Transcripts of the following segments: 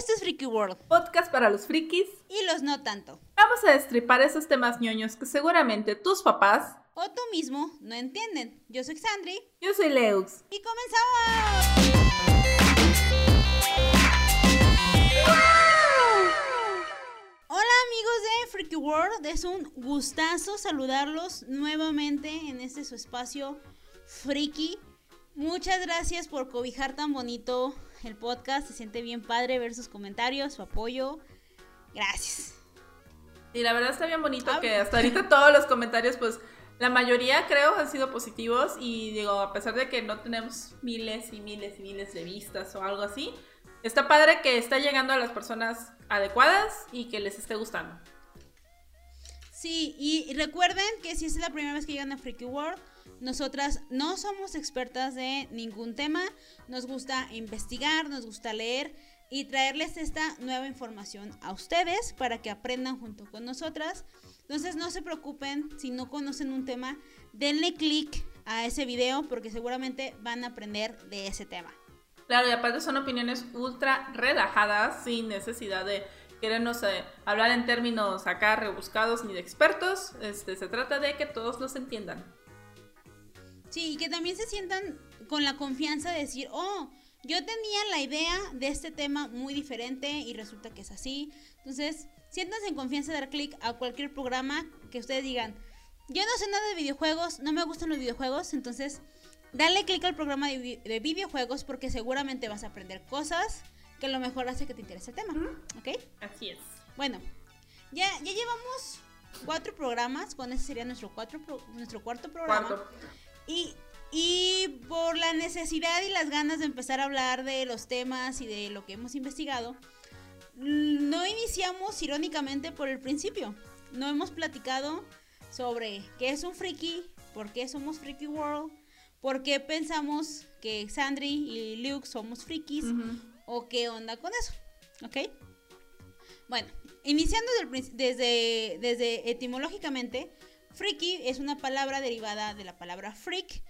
Esto es Freaky World. Podcast para los frikis. Y los no tanto. Vamos a destripar esos temas ñoños que seguramente tus papás o tú mismo no entienden. Yo soy Xandri. Yo soy Leux. Y comenzamos. Hola amigos de Freaky World, es un gustazo saludarlos nuevamente en este su espacio friki. Muchas gracias por cobijar tan bonito el podcast. Se siente bien padre ver sus comentarios, su apoyo. Gracias. Y la verdad está bien bonito ah, que hasta ahorita todos los comentarios, pues la mayoría creo han sido positivos y digo, a pesar de que no tenemos miles y miles y miles de vistas o algo así, está padre que está llegando a las personas adecuadas y que les esté gustando. Sí, y recuerden que si es la primera vez que llegan a Freaky World, nosotras no somos expertas de ningún tema, nos gusta investigar, nos gusta leer y traerles esta nueva información a ustedes para que aprendan junto con nosotras. Entonces no se preocupen si no conocen un tema, denle click a ese video porque seguramente van a aprender de ese tema. Claro, y aparte son opiniones ultra relajadas, sin necesidad de querernos eh, hablar en términos acá rebuscados ni de expertos. Este, se trata de que todos los entiendan. Sí, y que también se sientan con la confianza de decir, oh, yo tenía la idea de este tema muy diferente y resulta que es así. Entonces, siéntanse en confianza de dar clic a cualquier programa que ustedes digan, yo no sé nada de videojuegos, no me gustan los videojuegos, entonces dale clic al programa de, videojuegos porque seguramente vas a aprender cosas que a lo mejor hace que te interese el tema. ¿Ok? Así es. Bueno, ya, ya llevamos cuatro programas, con ese sería nuestro, cuatro nuestro cuarto programa. Y, y por la necesidad y las ganas de empezar a hablar de los temas y de lo que hemos investigado, no iniciamos irónicamente por el principio. No hemos platicado sobre qué es un friki, por qué somos Freaky World, por qué pensamos que Sandri y Luke somos frikis o qué onda con eso. ¿Ok? Bueno, iniciando desde, desde etimológicamente, freaky es una palabra derivada de la palabra freak,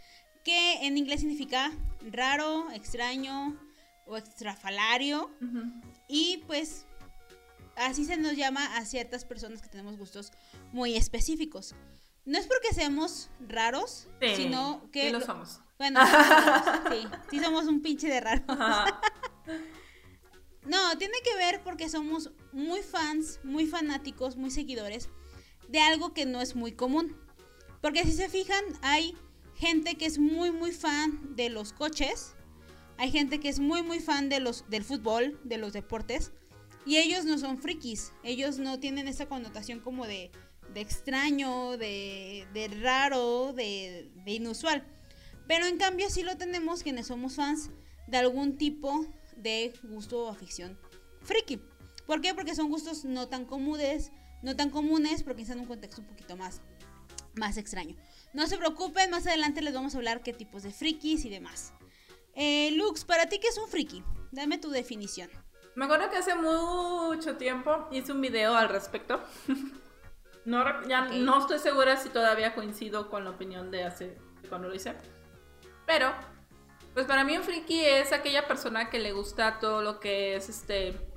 que en inglés significa raro, extraño o extrafalario. Y pues así se nos llama a ciertas personas que tenemos gustos muy específicos. No es porque seamos raros, sino que... Sí lo somos. Bueno, sí, sí somos un pinche de raros. no, tiene que ver porque somos muy fans, muy fanáticos, muy seguidores de algo que no es muy común. Porque si se fijan, hay gente que es muy, muy fan de los coches. Hay gente que es muy, muy fan de los, del fútbol, de los deportes. Y ellos no son frikis. Ellos no tienen esa connotación como de, de extraño, de, de raro, de, de, inusual. Pero en cambio sí lo tenemos quienes somos fans de algún tipo de gusto o afición friki. ¿Por qué? Porque son gustos no tan comunes, no tan comunes, porque están en un contexto un poquito más, más extraño. No se preocupen, más adelante les vamos a hablar qué tipos de frikis y demás. Eh, Lux, para ti, ¿qué es un friki? Dame tu definición. Me acuerdo que hace mucho tiempo hice un video al respecto. no, ya no estoy segura si todavía coincido con la opinión de hace cuando lo hice. Pero, pues para mí un friki es aquella persona que le gusta todo lo que es este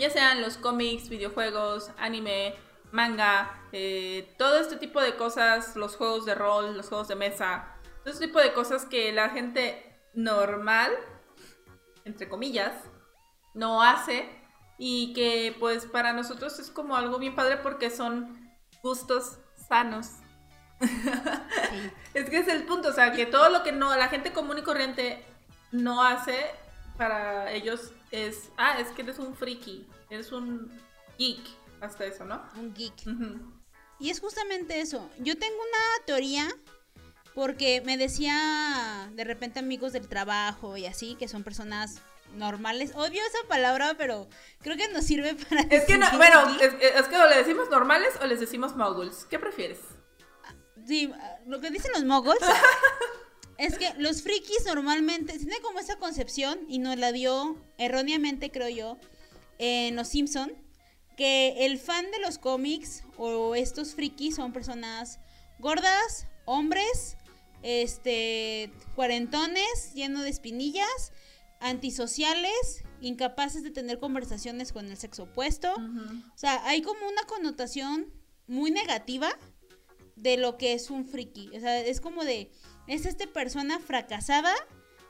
ya sean los cómics, videojuegos, anime, manga, eh, todo este tipo de cosas, los juegos de rol, los juegos de mesa, todo este tipo de cosas que la gente normal, entre comillas, no hace y que pues para nosotros es como algo bien padre porque son gustos sanos. es que es el punto, o sea, que todo lo que no la gente común y corriente no hace para ellos es, ah, es que eres un friki, eres un geek, hasta eso, ¿no? Un geek. Y es justamente eso. Yo tengo una teoría porque me decía de repente amigos del trabajo y así, que son personas normales. Odio esa palabra, pero creo que nos sirve para... Es que no, bueno, es, es, que o le decimos normales o les decimos moguls. ¿Qué prefieres? Sí, lo que dicen los moguls Es que los frikis normalmente tienen como esa concepción y nos la dio erróneamente, creo yo, en Los Simpson, que el fan de los cómics o estos frikis son personas gordas, hombres, este, cuarentones, llenos de espinillas antisociales, incapaces de tener conversaciones con el sexo opuesto. O sea, hay como una connotación muy negativa de lo que es un friki. O sea, es como de, es esta persona fracasada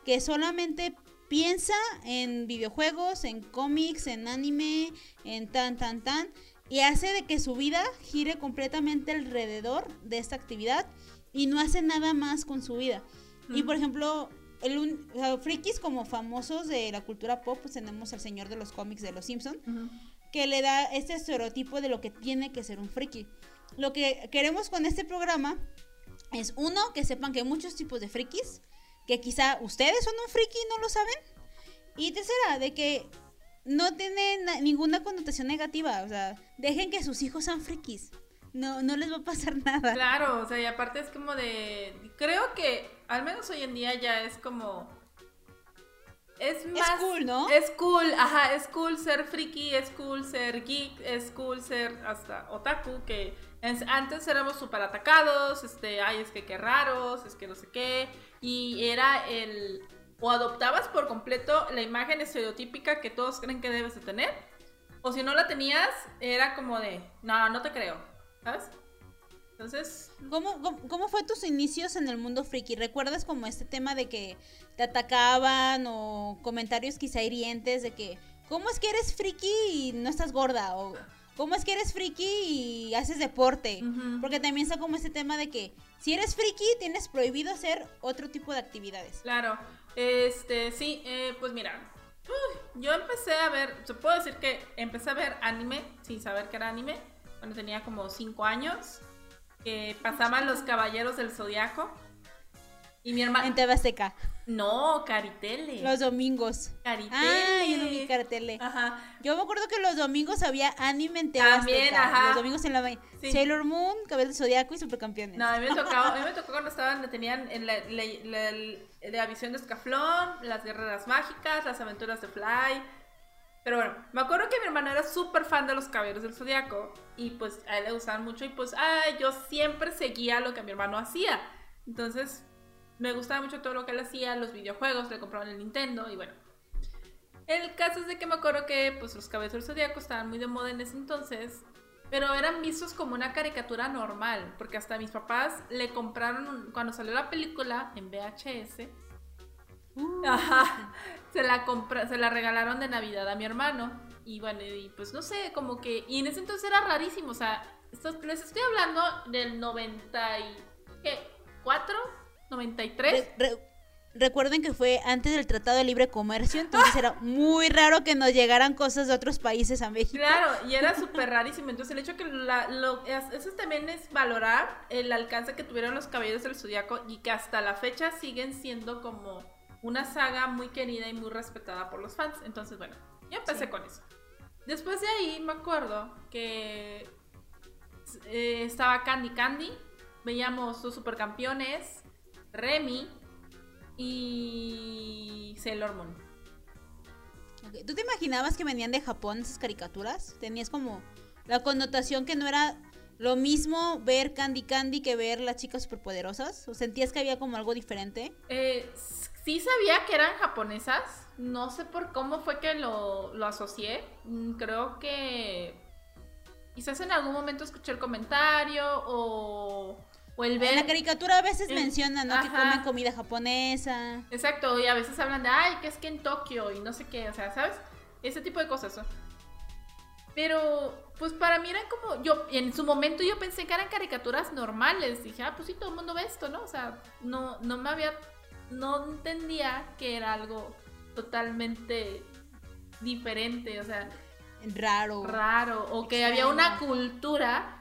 que solamente piensa en videojuegos, en cómics, en anime, en tan, tan, tan, y hace de que su vida gire completamente alrededor de esta actividad y no hace nada más con su vida. Y por ejemplo, el frikis como famosos de la cultura pop, pues tenemos al señor de los cómics de los Simpson, que le da este estereotipo de lo que tiene que ser un friki. Lo que queremos con este programa es uno, que sepan que hay muchos tipos de frikis, que quizá ustedes son un friki y no lo saben. Y tercera, de que no tiene ninguna connotación negativa, o sea, dejen que sus hijos sean frikis. No, no les va a pasar nada. Claro, o sea, y aparte es como de. Creo que, al menos hoy en día ya es como. Es más. Es cool, ¿no? Es cool, ajá, es cool ser friki, es cool ser geek, es cool ser hasta otaku, que antes éramos súper atacados, este, ay, es que qué raros, es que no sé qué, y era el, o adoptabas por completo la imagen estereotípica que todos creen que debes de tener, o si no la tenías, era como de, no, no te creo, ¿sabes? Entonces... ¿Cómo, cómo, fue tus inicios en el mundo friki? ¿Recuerdas como este tema de que te atacaban o comentarios quizá hirientes de que, ¿cómo es que eres friki y no estás gorda? O ¿cómo es que eres friki y haces deporte? Porque también está como este tema de que si eres friki tienes prohibido hacer otro tipo de actividades. Claro, este, sí, eh, pues mira, yo empecé a ver, se puedo decir que empecé a ver anime sin saber que era anime cuando tenía como 5 años, que pasaban los Caballeros del Zodiaco. Y mi hermana... En TV No, Caritele. Los domingos. Caritele. Ah, yo no vi Caritele. Ajá. Yo me acuerdo que los domingos había anime en También, ajá. Los domingos en la Sailor Moon, Cabello del Zodiaco y Supercampeones. No, a mí me tocó, a mí me tocó cuando estaban, tenían en la, la, la, visión de Escaflón, las guerreras mágicas, las aventuras de Fly. Pero bueno, me acuerdo que mi hermano era súper fan de los caballeros del zodiaco y pues a él le gustaban mucho y pues ay, yo siempre seguía lo que mi hermano hacía. Entonces me gustaba mucho todo lo que él hacía, los videojuegos, le compraban el Nintendo y bueno. El caso es de que me acuerdo que pues los caballeros del zodiaco estaban muy de moda en ese entonces, pero eran vistos como una caricatura normal, porque hasta mis papás le compraron cuando salió la película en VHS Uh. Ajá. Se la compra, se la regalaron de Navidad a mi hermano. Y bueno, y pues no sé, como que. Y en ese entonces era rarísimo. O sea, les estoy hablando del 94, 93. recuerden que fue antes del Tratado de Libre Comercio, entonces era muy raro que nos llegaran cosas de otros países a México. Claro, y era súper rarísimo. Entonces, el hecho que la, lo, eso también es valorar el alcance que tuvieron los caballeros del zodiaco y que hasta la fecha siguen siendo como una saga muy querida y muy respetada por los fans. Entonces, bueno, yo empecé con eso. Después de ahí me acuerdo que eh, estaba Candy Candy, veíamos los supercampeones, Remy y Sailor Moon. ¿Tú te imaginabas que venían de Japón esas caricaturas? Tenías como la connotación que no era lo mismo ver Candy Candy que ver las chicas superpoderosas? ¿O sentías que había como algo diferente? Eh, sí sabía que eran japonesas. No sé por cómo fue que lo, asocié. Mm, creo que quizás en algún momento escuché el comentario o, o el ver... En la caricatura a veces mencionan, ¿no? Que comen comida japonesa. Exacto, y a veces hablan de, ay, que es que en Tokio y no sé qué, o sea, ¿sabes? Ese tipo de cosas. Pero, pues para mí eran como, yo, en su momento yo pensé que eran caricaturas normales. Dije, ah, pues sí, todo el mundo ve esto, ¿no? O sea, no, no me había no entendía que era algo totalmente diferente, o sea, raro. Raro, o que había una cultura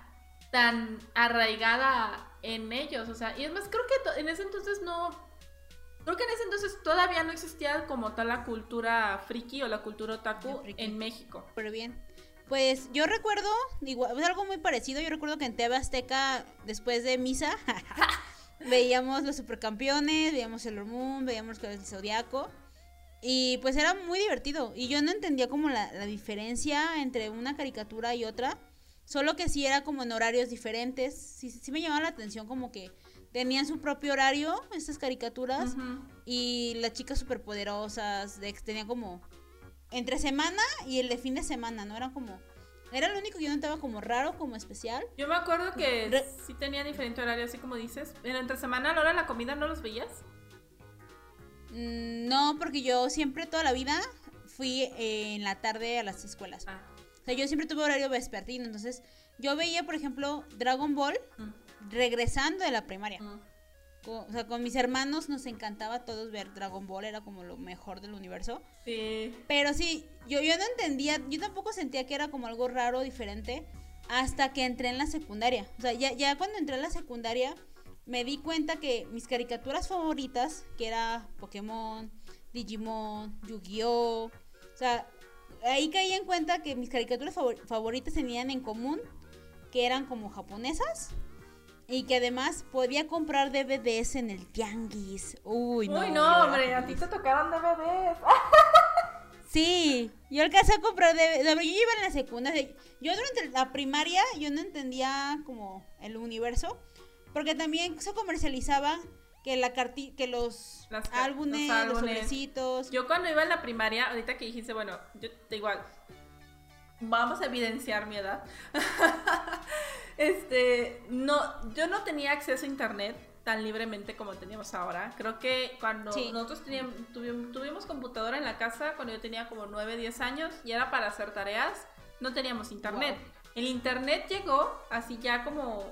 tan arraigada en ellos, o sea, y es más, creo que en ese entonces no, creo que en ese entonces todavía no existía como tal la cultura friki o la cultura otaku en México. Pero bien. Pues yo recuerdo, igual, algo muy parecido, yo recuerdo que en TV Azteca, después de misa, veíamos los supercampeones, veíamos el Moon, veíamos el Zodiaco. Y pues era muy divertido. Y yo no entendía como la, diferencia entre una caricatura y otra. Solo que sí era como en horarios diferentes. Sí, sí me llamaba la atención como que tenían su propio horario, estas caricaturas, y las chicas superpoderosas, de, tenían como entre semana y el de fin de semana, ¿no? Eran como... Era lo único que yo notaba como raro, como especial. Yo me acuerdo que sí tenía diferente horario, así como dices. ¿En entre semana a la hora de la comida no los veías? Mm, no, porque yo siempre, toda la vida, fui eh, en la tarde a las escuelas. Ah. Sea, yo siempre tuve horario vespertino, entonces yo veía, por ejemplo, Dragon Ball mm. regresando de la primaria. Mm. o sea, con mis hermanos nos encantaba a todos ver Dragon Ball, era como lo mejor del universo. Sí. Pero sí, yo, yo no entendía, yo tampoco sentía que era como algo raro, diferente, hasta que entré en la secundaria. O sea, ya, ya cuando entré en la secundaria, me di cuenta que mis caricaturas favoritas, que era Pokémon, Digimon, Yu-Gi-Oh! O sea, ahí caí en cuenta que mis caricaturas favoritas tenían en común que eran como japonesas y que además podía comprar DVDs en el tianguis. Uy, no. Uy, no, hombre, a ti te tocaron DVDs. Sí, yo alcancé a comprar DVDs. Yo iba en la secundaria. Yo durante la primaria yo no entendía como el universo. Porque también se comercializaba que la que los, álbumes, los, sobrecitos. Yo cuando iba en la primaria, ahorita que dijiste, bueno, yo igual, vamos a evidenciar mi edad. este, no, yo no tenía acceso a internet tan libremente como teníamos ahora. Creo que cuando nosotros teníamos, tuvimos, computadora en la casa, cuando yo tenía como 9, 10 años, y era para hacer tareas, no teníamos internet. El internet llegó así ya como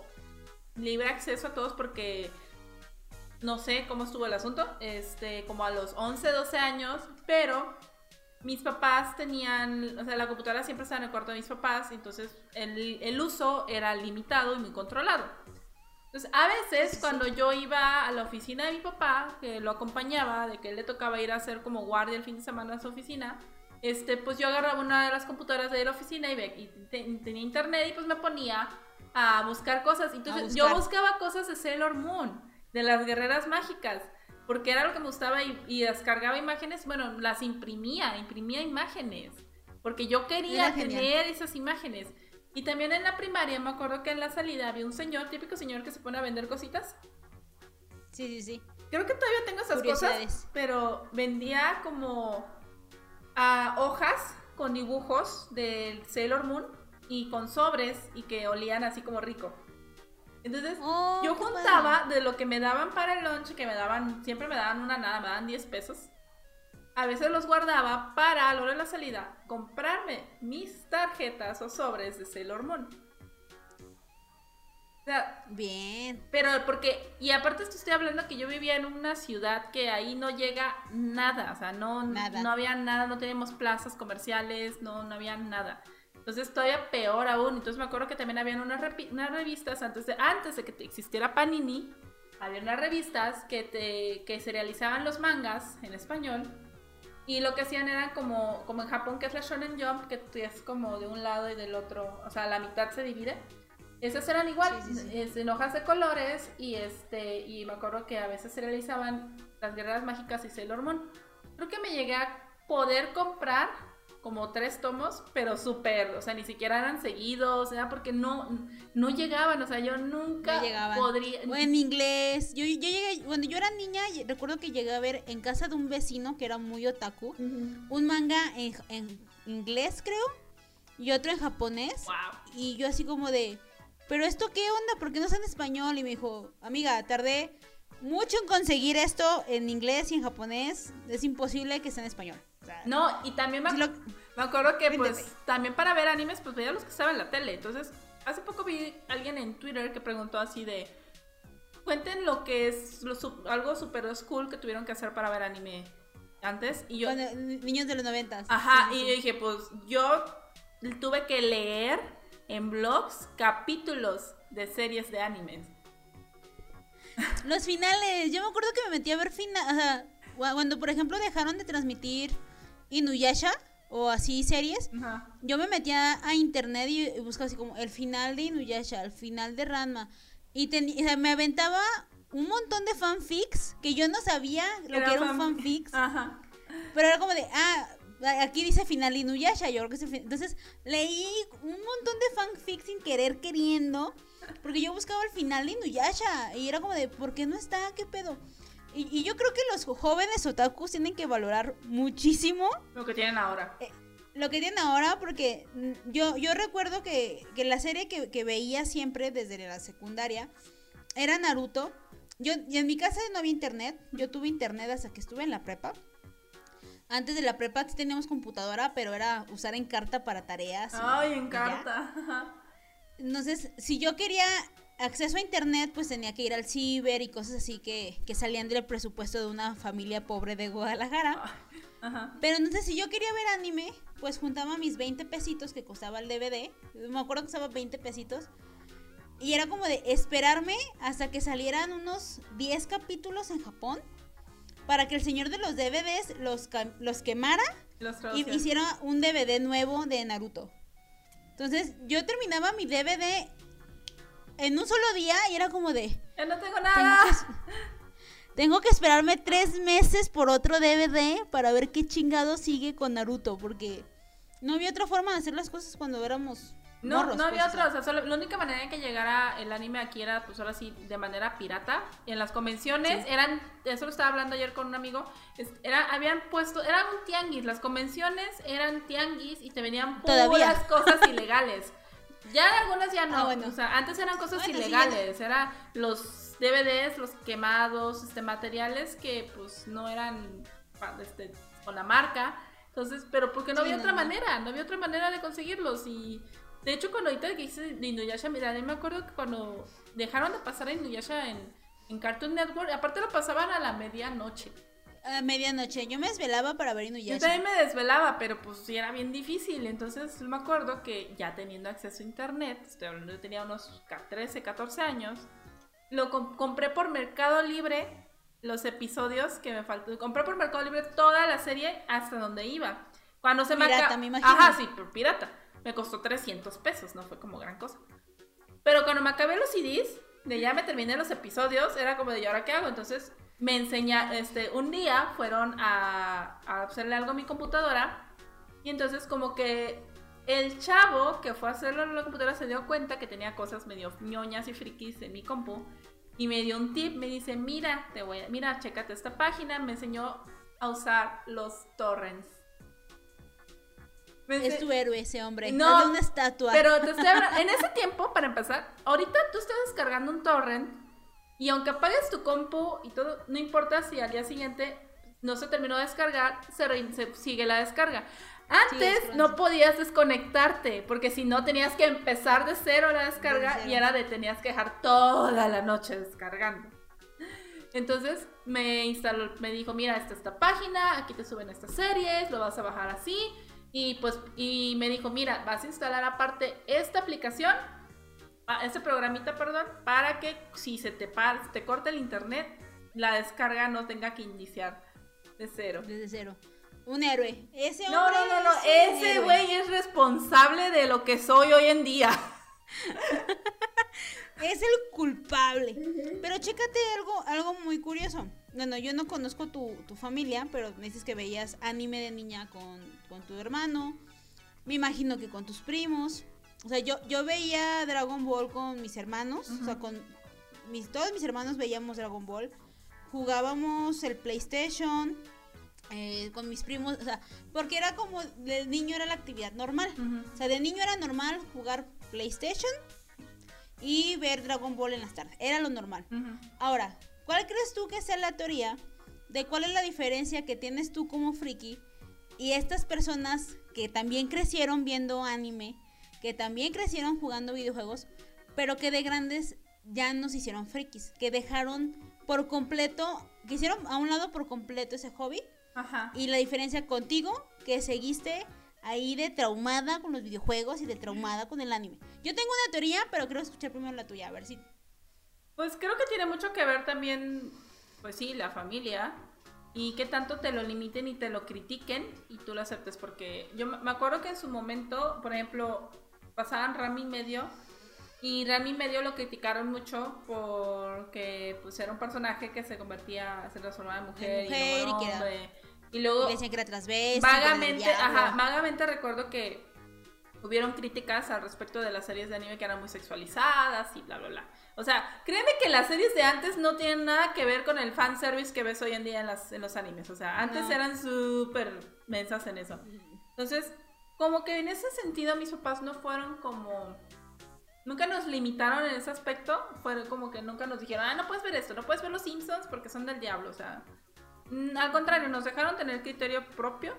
libre acceso a todos porque no sé cómo estuvo el asunto, este, como a los 11, 12 años, pero mis papás tenían, o sea, la computadora siempre estaba en el cuarto de mis papás, entonces el, el uso era limitado y muy controlado. Entonces, a veces cuando yo iba a la oficina de mi papá, que lo acompañaba, de que él le tocaba ir a hacer como guardia el fin de semana a su oficina, este, pues yo agarraba una de las computadoras de la oficina y, y tenía internet y pues me ponía a buscar cosas. Entonces yo buscaba cosas de Sailor Moon, de las guerreras mágicas, porque era lo que me gustaba y, descargaba imágenes, bueno, las imprimía, imprimía imágenes, porque yo quería tener esas imágenes. Y también en la primaria me acuerdo que en la salida había un señor, típico señor que se pone a vender cositas. Sí, sí, sí. Creo que todavía tengo esas cosas, pero vendía como a hojas con dibujos del Sailor Moon y con sobres y que olían así como rico. Entonces, oh, yo juntaba de lo que me daban para el lunch, que me daban, siempre me daban una nada, me daban 10 pesos. A veces los guardaba para a la hora de la salida comprarme mis tarjetas o sobres de Sailor Moon. O sea, bien. Pero porque, y aparte estoy hablando que yo vivía en una ciudad que ahí no llega nada, o sea, no, nada. no había nada, no teníamos plazas comerciales, no, no había nada. Entonces todavía peor aún. Entonces me acuerdo que también habían unas, revistas antes de, antes de que existiera Panini. Había unas revistas que, te, que se realizaban los mangas en español. Y lo que hacían era como, como en Japón, que es la Shonen Jump, que es como de un lado y del otro, o sea, la mitad se divide. Esas eran igual, en hojas de colores y este y me acuerdo que a veces se realizaban las guerreras mágicas y Sailor Moon. Creo que me llegué a poder comprar como tres tomos, pero súper, o sea, ni siquiera eran seguidos, o sea, porque no, no llegaban, o sea, yo nunca podría... O en inglés, yo, yo llegué, cuando yo era niña, recuerdo que llegué a ver en casa de un vecino que era muy otaku, un manga en, en, inglés, creo, y otro en japonés, y yo así como de, pero esto qué onda, ¿por qué no está en español? Y me dijo, amiga, tardé mucho en conseguir esto en inglés y en japonés, es imposible que esté en español. No, y también me, me acuerdo que pues también para ver animes pues veía los que estaban en la tele. Entonces, hace poco vi a alguien en Twitter que preguntó así de cuenten lo que es algo super school que tuvieron que hacer para ver anime antes y yo niños de los noventas. Ajá, y yo dije, pues yo tuve que leer en blogs capítulos de series de animes. Los finales, yo me acuerdo que me metí a ver finales, o sea, cuando por ejemplo dejaron de transmitir Inuyasha o así series, yo me metía a internet y buscaba así como el final de Inuyasha, el final de Ranma. Y me aventaba un montón de fanfics que yo no sabía lo que era un fanfics. Pero era como de, ah, aquí dice final Inuyasha, yo creo que es Entonces leí un montón de fanfics sin querer queriendo, porque yo buscaba el final de Inuyasha y era como de, ¿por qué no está? ¿Qué pedo? Y, yo creo que los jóvenes otakus tienen que valorar muchísimo lo que tienen ahora. Eh, lo que tienen ahora, porque mm, yo, yo recuerdo que, que la serie que, que, veía siempre desde la secundaria era Naruto. Yo, y en mi casa no había internet. Yo tuve internet hasta que estuve en la prepa. Antes de la prepa sí teníamos computadora, pero era usar en carta para tareas. Ay, en carta. Entonces, si yo quería acceso a internet, pues tenía que ir al ciber y cosas así que, que salían del presupuesto de una familia pobre de Guadalajara. Pero entonces, si yo quería ver anime, pues juntaba mis 20 pesitos que costaba el DVD. Me acuerdo que costaba 20 pesitos. Y era como de esperarme hasta que salieran unos 10 capítulos en Japón para que el señor de los DVDs los, los quemara y hiciera un DVD nuevo de Naruto. Entonces yo terminaba mi DVD en un solo día y era como de... Ya no tengo nada. Tengo que, esperarme tres meses por otro DVD para ver qué chingado sigue con Naruto, porque no había otra forma de hacer las cosas cuando éramos no, no había pues, otra, o sea, la única manera en que llegara el anime aquí era, pues ahora sí, de manera pirata. Y en las convenciones eran, eso lo estaba hablando ayer con un amigo, era, habían puesto, eran un tianguis, las convenciones eran tianguis y te venían puras cosas ilegales. Ya algunas ya no, ah, o sea, antes eran cosas ilegales, eran los DVDs, los quemados, este, materiales que pues no eran este, con la marca. Entonces, pero porque no había otra manera, no había otra manera de conseguirlos y de hecho, cuando ahorita que hice Inuyasha, mira, me acuerdo que cuando dejaron de pasar a Inuyasha en, en Cartoon Network, aparte lo pasaban a la medianoche. A medianoche, yo me desvelaba para ver Inuyasha. Yo también me desvelaba, pero pues sí era bien difícil. Entonces me acuerdo que ya teniendo acceso a internet, estoy hablando, yo tenía unos 13, 14 años, lo compré por Mercado Libre los episodios que me faltó. Compré por Mercado Libre toda la serie hasta donde iba. Cuando se me Pirata, me imagino. Ajá, sí, por pirata me costó 300 pesos, no fue como gran cosa. Pero cuando me acabé los CDs, de ya me terminé los episodios, era como de, ¿y ahora qué hago? Entonces me enseña, este, un día fueron a, a hacerle algo a mi computadora y entonces como que el chavo que fue a hacerlo en la computadora se dio cuenta que tenía cosas medio ñoñas y frikis en mi compu y me dio un tip, me dice, mira, te voy a, mira, chécate esta página, me enseñó a usar los torrents. Es tu héroe ese hombre. No, una estatua. Pero te estoy hablando, en ese tiempo, para empezar, ahorita tú estás descargando un torrent y aunque apagues tu compu y todo, no importa si al día siguiente no se terminó de descargar, se, sigue la descarga. Antes no podías desconectarte, porque si no tenías que empezar de cero la descarga y era de tenías que dejar toda la noche descargando. Entonces me instaló, me dijo, mira, esta esta página, aquí te suben estas series, lo vas a bajar así, y pues, y me dijo, mira, vas a instalar aparte esta aplicación, este programita, perdón, para que si se te, te corta el internet, la descarga no tenga que iniciar de cero. Desde cero. Un héroe. Ese hombre no, no, no, no. Ese güey es responsable de lo que soy hoy en día. es el culpable. Pero chécate algo, algo muy curioso. Bueno, yo no conozco tu, familia, pero me dices que veías anime de niña con, tu hermano. Me imagino que con tus primos. O sea, yo, yo veía Dragon Ball con mis hermanos. O sea, con mis, todos mis hermanos veíamos Dragon Ball. Jugábamos el PlayStation. Eh, con mis primos, o sea, porque era como de niño era la actividad normal. O sea, de niño era normal jugar PlayStation y ver Dragon Ball en las tardes. Era lo normal. Ahora, ¿Cuál crees tú que sea la teoría de cuál es la diferencia que tienes tú como friki y estas personas que también crecieron viendo anime, que también crecieron jugando videojuegos, pero que de grandes ya no se hicieron frikis, que dejaron por completo, que hicieron a un lado por completo ese hobby? Ajá. Y la diferencia contigo, que seguiste ahí de traumada con los videojuegos y de traumada con el anime. Yo tengo una teoría, pero quiero escuchar primero la tuya, a ver si pues creo que tiene mucho que ver también, pues sí, la familia y que tanto te lo limiten y te lo critiquen y tú lo aceptes. Porque yo me acuerdo que en su momento, por ejemplo, pasaban Rami Medio y Rami Medio lo criticaron mucho porque pues era un personaje que se convertía, se transformaba en mujer, y, hombre, Y luego. decían que era transvesti. Vagamente, ajá, vagamente recuerdo que hubieron críticas al respecto de las series de anime que eran muy sexualizadas y bla, bla, bla. O sea, créeme que las series de antes no tienen nada que ver con el fanservice que ves hoy en día en, las, en los animes. O sea, antes eran súper mensas en eso. Entonces, como que en ese sentido mis papás no fueron como... Nunca nos limitaron en ese aspecto. Fueron como que nunca nos dijeron, ah, no puedes ver esto, no puedes ver los Simpsons porque son del diablo. O sea, mm, al contrario, nos dejaron tener criterio propio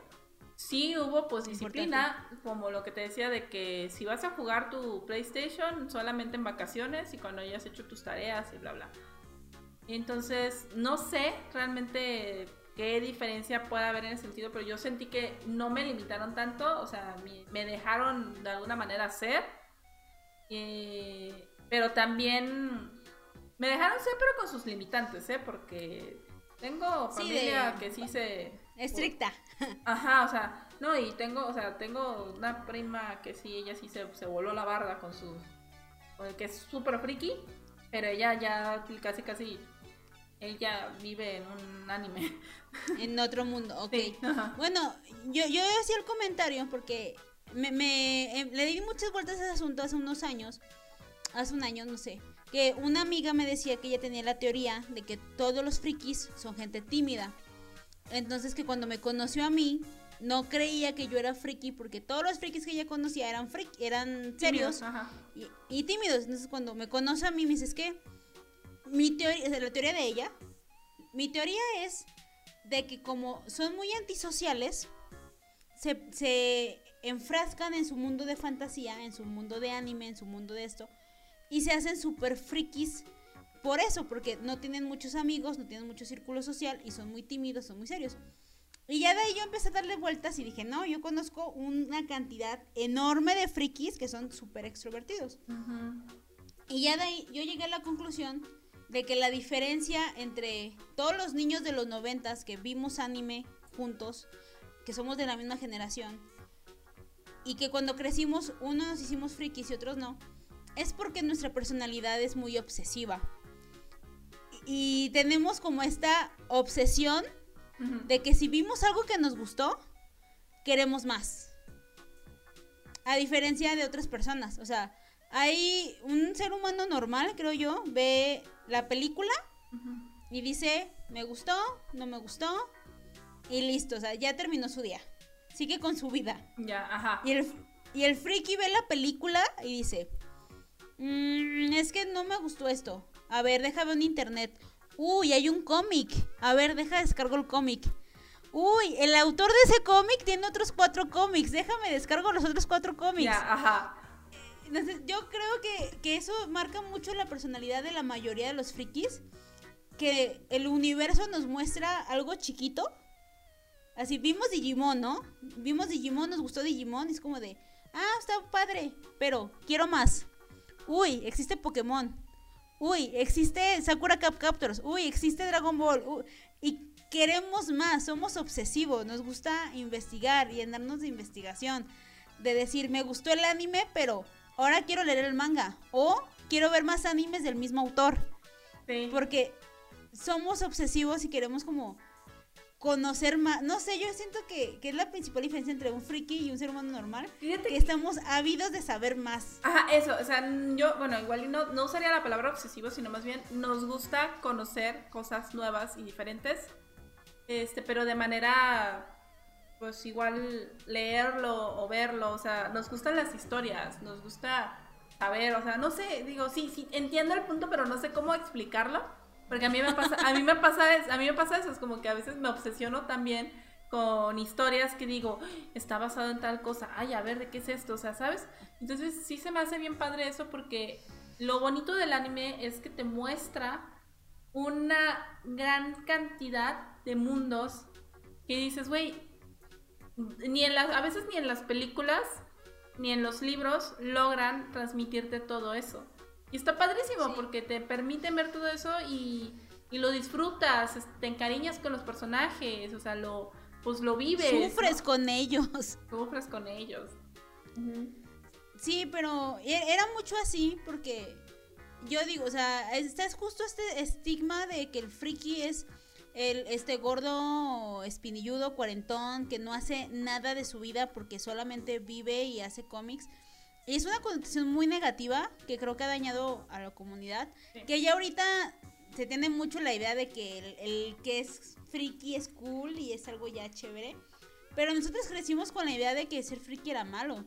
Sí hubo pues disciplina, como lo que te decía de que si vas a jugar tu PlayStation solamente en vacaciones y cuando hayas hecho tus tareas y bla bla. Entonces, no sé realmente qué diferencia puede haber en ese sentido, pero yo sentí que no me limitaron tanto, o sea, me, dejaron de alguna manera hacer, eh, pero también me dejaron ser, pero con sus limitantes, ¿eh? Porque tengo familia que sí se Estricta. Ajá, o sea, no, y tengo, o sea, tengo una prima que sí, ella sí se, se voló la barda con su, con el que es súper friki, pero ella ya casi, casi, ella vive en un anime. En otro mundo, ok. bueno, yo, yo hacía el comentario porque me, me eh, le di muchas vueltas a ese asunto hace unos años, hace un año, no sé, que una amiga me decía que ella tenía la teoría de que todos los frikis son gente tímida. Entonces que cuando me conoció a mí, no creía que yo era friki porque todos los frikis que ella conocía eran friki, eran serios y, tímidos. Entonces cuando me conoce a mí me dice, es que mi teoría, la teoría de ella, mi teoría es de que como son muy antisociales, se, se enfrascan en su mundo de fantasía, en su mundo de anime, en su mundo de esto, y se hacen súper frikis por eso, porque no tienen muchos amigos, no tienen mucho círculo social y son muy tímidos, son muy serios. Y ya de ahí yo empecé a darle vueltas y dije, no, yo conozco una cantidad enorme de frikis que son súper extrovertidos. Y ya de ahí yo llegué a la conclusión de que la diferencia entre todos los niños de los noventas que vimos anime juntos, que somos de la misma generación, y que cuando crecimos unos nos hicimos frikis y otros no, es porque nuestra personalidad es muy obsesiva y tenemos como esta obsesión de que si vimos algo que nos gustó, queremos más. A diferencia de otras personas. O sea, hay un ser humano normal, creo yo, ve la película y dice, me gustó, no me gustó, y listo, o sea, ya terminó su día. Sigue con su vida. Ya, ajá. Y el, y el friki ve la película y dice, mm, es que no me gustó esto. A ver, déjame un internet. Uy, hay un cómic. A ver, deja descargo el cómic. Uy, el autor de ese cómic tiene otros cuatro cómics. Déjame descargo los otros cuatro cómics. Ya, ajá. Yo creo que, que eso marca mucho la personalidad de la mayoría de los frikis. Que el universo nos muestra algo chiquito. Así, vimos Digimon, ¿no? Vimos Digimon, nos gustó Digimon. Es como de, ah, está padre, pero quiero más. Uy, existe Pokémon uy, existe Sakura Cap Captors, uy, existe Dragon Ball, y queremos más, somos obsesivos, nos gusta investigar y andarnos de investigación, de decir, me gustó el anime, pero ahora quiero leer el manga, o quiero ver más animes del mismo autor. Porque somos obsesivos y queremos como conocer más. No sé, yo siento que, es la principal diferencia entre un friki y un ser humano normal. Fíjate que, estamos ávidos de saber más. Ajá, eso. O sea, yo, bueno, igual no, no usaría la palabra obsesivo, sino más bien nos gusta conocer cosas nuevas y diferentes. Este, pero de manera, pues igual leerlo o verlo. O sea, nos gustan las historias, nos gusta saber, o sea, no sé, digo, sí, sí, entiendo el punto, pero no sé cómo explicarlo. Porque a mí me pasa, a mí me pasa, a mí me pasa eso, es como que a veces me obsesiono también con historias que digo, está basado en tal cosa, ay, a ver, ¿de qué es esto? O sea, ¿sabes? Entonces sí se me hace bien padre eso porque lo bonito del anime es que te muestra una gran cantidad de mundos que dices, güey, ni en las, a veces ni en las películas ni en los libros logran transmitirte todo eso. Y está padrísimo porque te permite ver todo eso y, lo disfrutas, te encariñas con los personajes, o sea, lo pues lo vives. Sufres con ellos. Sufres con ellos. Sí, pero e, era mucho así porque yo digo, o sea, está justo este estigma de que el friki es el este gordo espinilludo, cuarentón, que no hace nada de su vida porque solamente vive y hace cómics. Y es una condición muy negativa que creo que ha dañado a la comunidad. Que ya ahorita se tiene mucho la idea de que el, que es friki es cool y es algo ya chévere. Pero nosotros crecimos con la idea de que ser friki era malo.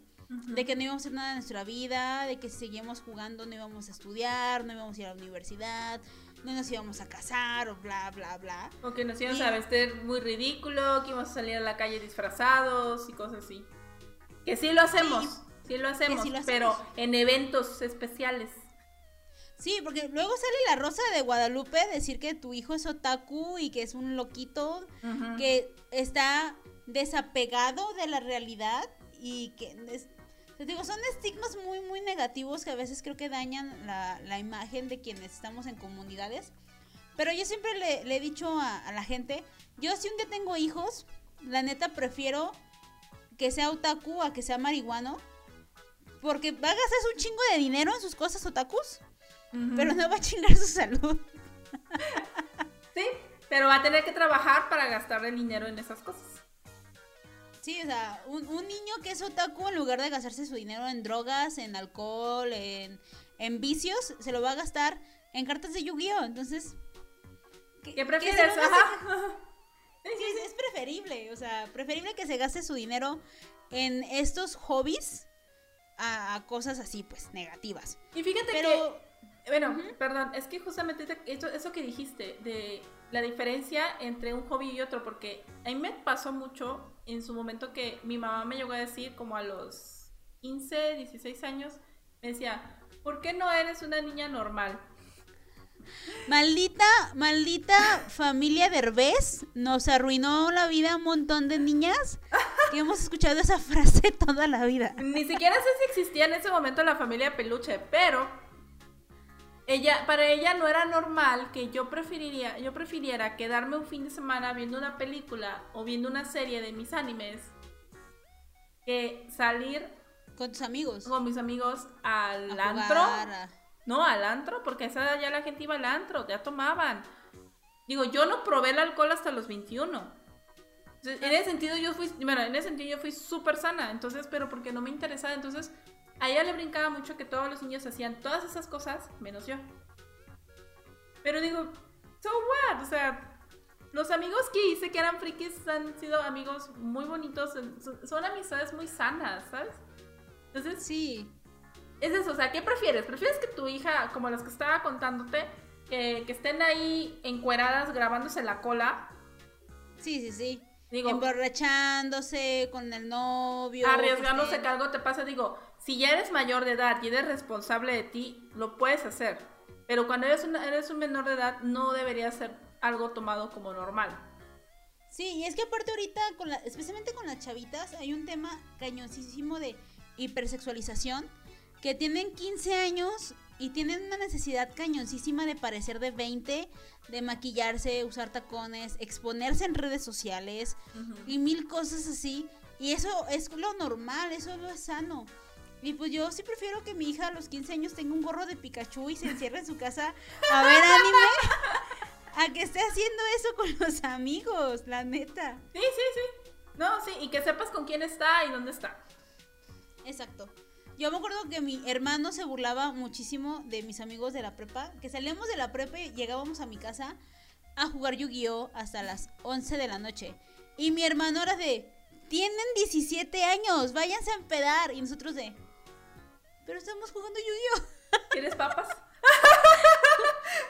De que no íbamos a hacer nada en nuestra vida, de que si seguíamos jugando no íbamos a estudiar, no íbamos a ir a la universidad, no nos íbamos a casar o bla, bla, bla. O que nos íbamos a vestir muy ridículo, que íbamos a salir a la calle disfrazados y cosas así. Que sí lo hacemos, sí, lo hacemos, pero en eventos especiales. Sí, porque luego sale la Rosa de Guadalupe decir que tu hijo es otaku y que es un loquito que está desapegado de la realidad y que te digo, son estigmas muy, muy negativos que a veces creo que dañan la, imagen de quienes estamos en comunidades. Pero yo siempre le, he dicho a, a, la gente, yo si un día tengo hijos, la neta prefiero que sea otaku a que sea marihuano. Porque va a gastar un chingo de dinero en sus cosas otakus, pero no va a chingar su salud. sí, pero va a tener que trabajar para gastar el dinero en esas cosas. Sí, o sea, un, niño que es otaku, en lugar de gastarse su dinero en drogas, en alcohol, en, en vicios, se lo va a gastar en cartas de Yu-Gi-Oh! Entonces. ¿Qué, prefieres? Ajá. Sí, es preferible, o sea, preferible que se gaste su dinero en estos hobbies a, cosas así, pues, negativas. Y fíjate que, bueno, perdón, es que justamente eso, eso que dijiste, de la diferencia entre un hobby y otro, porque a mí me pasó mucho en su momento que mi mamá me llegó a decir, como a los 15, 16 años, me decía, ¿por qué no eres una niña normal? Maldita, maldita familia Derbez nos arruinó la vida a un montón de niñas que hemos escuchado esa frase toda la vida. Ni siquiera sé si existía en ese momento la familia Peluche, pero ella, para ella no era normal que yo preferiría, yo prefiriera quedarme un fin de semana viendo una película o viendo una serie de mis animes que salir con tus amigos. Con mis amigos al antro. No, al antro, porque esa edad ya la gente iba al antro, ya tomaban. Digo, yo no probé el alcohol hasta los 21. en ese sentido yo fui, bueno, en ese sentido yo fui súper sana, entonces, pero porque no me interesaba, entonces a ella le brincaba mucho que todos los niños hacían todas esas cosas, menos yo. Pero digo, so what? O sea, los amigos que hice que eran frikis han sido amigos muy bonitos, son amistades muy sanas, ¿sabes? Entonces, sí es eso, o sea, ¿qué prefieres? ¿Prefieres que tu hija, como las que estaba contándote, que, estén ahí encueradas grabándose la cola? Sí, sí, sí. Digo, emborrachándose con el novio. Arriesgándose que, algo te pase. Digo, si ya eres mayor de edad y eres responsable de ti, lo puedes hacer. Pero cuando eres, eres un menor de edad, no debería ser algo tomado como normal. Sí, y es que aparte ahorita, con la, especialmente con las chavitas, hay un tema cañoncísimo de hipersexualización que tienen 15 años y tienen una necesidad cañoncísima de parecer de 20, de maquillarse, usar tacones, exponerse en redes sociales y mil cosas así. Y eso es lo normal, eso es lo sano. Y pues yo sí prefiero que mi hija a los 15 años tenga un gorro de Pikachu y se encierre en su casa a ver anime, a que esté haciendo eso con los amigos, la neta. Sí, sí, sí. No, sí, y que sepas con quién está y dónde está. Exacto. Yo me acuerdo que mi hermano se burlaba muchísimo de mis amigos de la prepa, que salíamos de la prepa y llegábamos a mi casa a jugar Yu-Gi-Oh hasta las 11 de la noche. Y mi hermano era de, tienen 17 años, váyanse a empedar. Y nosotros de, pero estamos jugando Yu-Gi-Oh. ¿Quieres papas?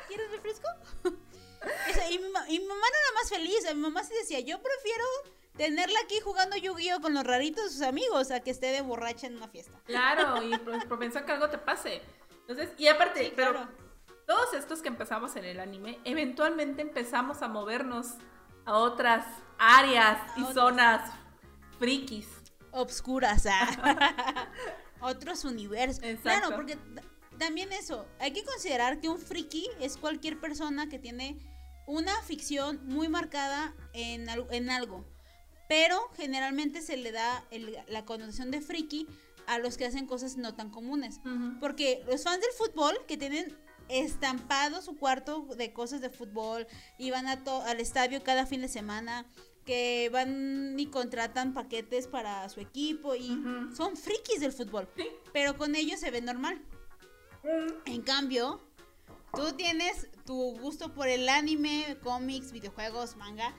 ¿Quieres refresco? y, mi, y mi mamá era más feliz, mi mamá sí decía, yo prefiero tenerla aquí jugando Yu-Gi-Oh con los raritos de sus amigos a que esté de borracha en una fiesta. Claro, y por, pensar que algo te pase. Entonces, y aparte, pero todos estos que empezamos en el anime, eventualmente empezamos a movernos a otras áreas y zonas frikis. Obscuras, ¿ah? Otros universos. Claro, porque también eso, hay que considerar que un friki es cualquier persona que tiene una ficción muy marcada en, en algo pero generalmente se le da la connotación de friki a los que hacen cosas no tan comunes. Porque los fans del fútbol que tienen estampado su cuarto de cosas de fútbol y van a al estadio cada fin de semana que van y contratan paquetes para su equipo y son frikis del fútbol, pero con ellos se ve normal. En cambio, tú tienes tu gusto por el anime, cómics, videojuegos, manga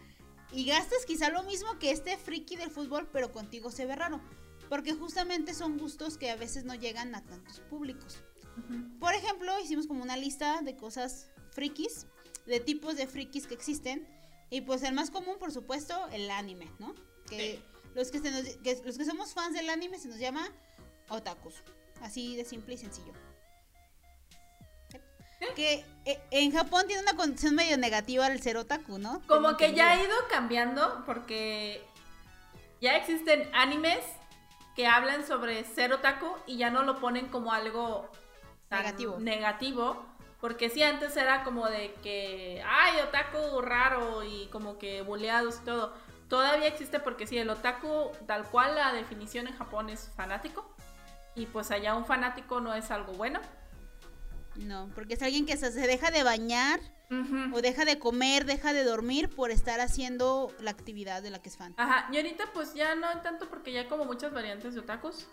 y gastas quizá lo mismo que este friki del fútbol, pero contigo se ve raro, porque justamente son gustos que a veces no llegan a tantos públicos. Por ejemplo, hicimos como una lista de cosas frikis, de tipos de frikis que existen. Y pues el más común, por supuesto, el anime, ¿no? Que, los, que, los que somos fans del anime se nos llama otakus. Así de simple y sencillo. Que eh, en Japón tiene una condición medio negativa al ser otaku, ¿no? Como que ya ha ido cambiando porque ya existen animes que hablan sobre ser otaku y ya no lo ponen como algo negativo. negativo. Porque sí, antes era como de que, ay, otaku raro y como que buleados y todo. Todavía existe porque sí, el otaku, tal cual la definición en Japón es fanático. Y pues allá un fanático no es algo bueno. No, porque es alguien que se deja de bañar o deja de comer, deja de dormir por estar haciendo la actividad de la que es fan. Ajá, y ahorita pues ya no tanto porque ya hay como muchas variantes de otakus.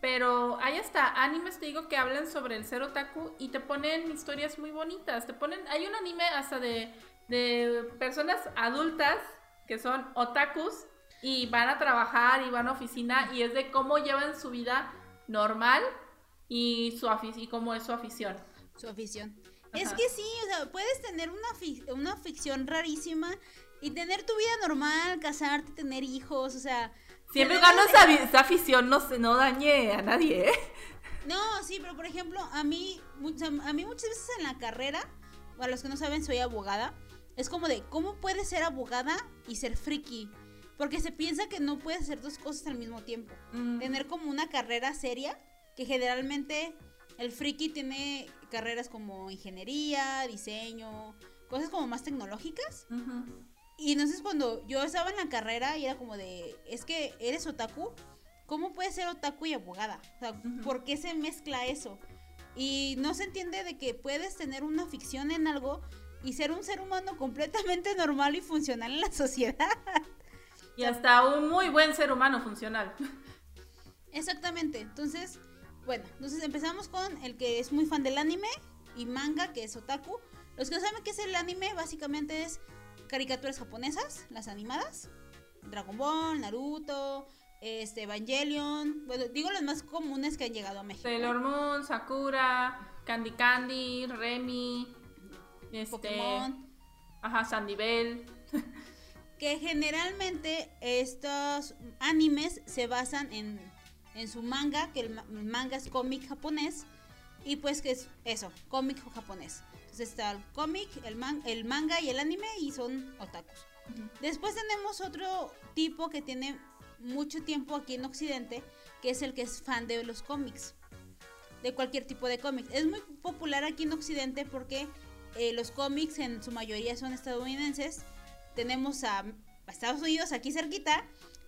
Pero hay hasta animes, te digo, que hablan sobre el ser otaku y te ponen historias muy bonitas. Te ponen, hay un anime hasta de, de personas adultas que son otakus y van a trabajar y van a oficina y es de cómo llevan su vida normal y, su y cómo es su afición. Su afición. Es que sí, o sea, puedes tener una, una ficción rarísima y tener tu vida normal, casarte, tener hijos, o sea, Siempre gano esa, afición, no, se, no dañe a nadie, ¿eh? No, sí, pero por ejemplo, a mí, a mí muchas veces en la carrera, para los que no saben, soy abogada, es como de, ¿cómo puedes ser abogada y ser friki? Porque se piensa que no puedes hacer dos cosas al mismo tiempo. Mm. Tener como una carrera seria, que generalmente el friki tiene carreras como ingeniería, diseño, cosas como más tecnológicas. Y entonces cuando yo estaba en la carrera y era como de, es que eres otaku, ¿cómo puedes ser otaku y abogada? O sea, ¿por qué se mezcla eso? Y no se entiende de que puedes tener una ficción en algo y ser un ser humano completamente normal y funcional en la sociedad. Y hasta un muy buen ser humano funcional. Exactamente. Entonces, bueno, entonces empezamos con el que es muy fan del anime y manga, que es otaku. Los que no saben qué es el anime, básicamente es caricaturas japonesas, las animadas. Dragon Ball, Naruto, este, Evangelion. Bueno, digo las más comunes que han llegado a México. Sailor Moon, Sakura, Candy Candy, Remy, este, Pokémon. Ajá, Sandy Bell. que generalmente estos animes se basan en, en su manga, que el manga es cómic japonés. Y pues que es eso, cómic japonés está el cómic, el, el manga y el anime y son otakus. Después tenemos otro tipo que tiene mucho tiempo aquí en Occidente, que es el que es fan de los cómics, de cualquier tipo de cómics. Es muy popular aquí en Occidente porque eh, los cómics en su mayoría son estadounidenses. Tenemos a, a Estados Unidos aquí cerquita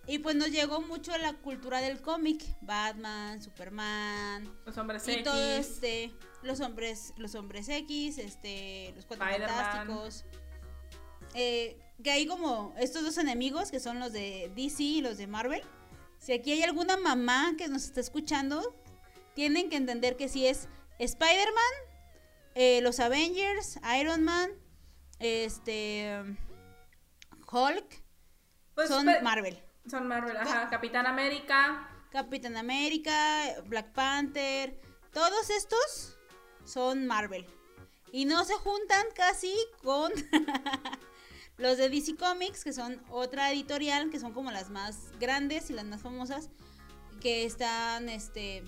y pues nos llegó mucho la cultura del cómic, Batman, Superman, los hombres y todo este, los hombres, los hombres X, este, los cuatro fantásticos. Eh, que hay como estos dos enemigos que son los de DC y los de Marvel. Si aquí hay alguna mamá que nos está escuchando, tienen que entender que si es Spider-Man, eh, los Avengers, Iron Man, este, Hulk, pues son Marvel. Son Marvel, ajá. Capitán América. Capitán América, Black Panther. Todos estos son Marvel. Y no se juntan casi con los de DC Comics, que son otra editorial, que son como las más grandes y las más famosas. Que están, este.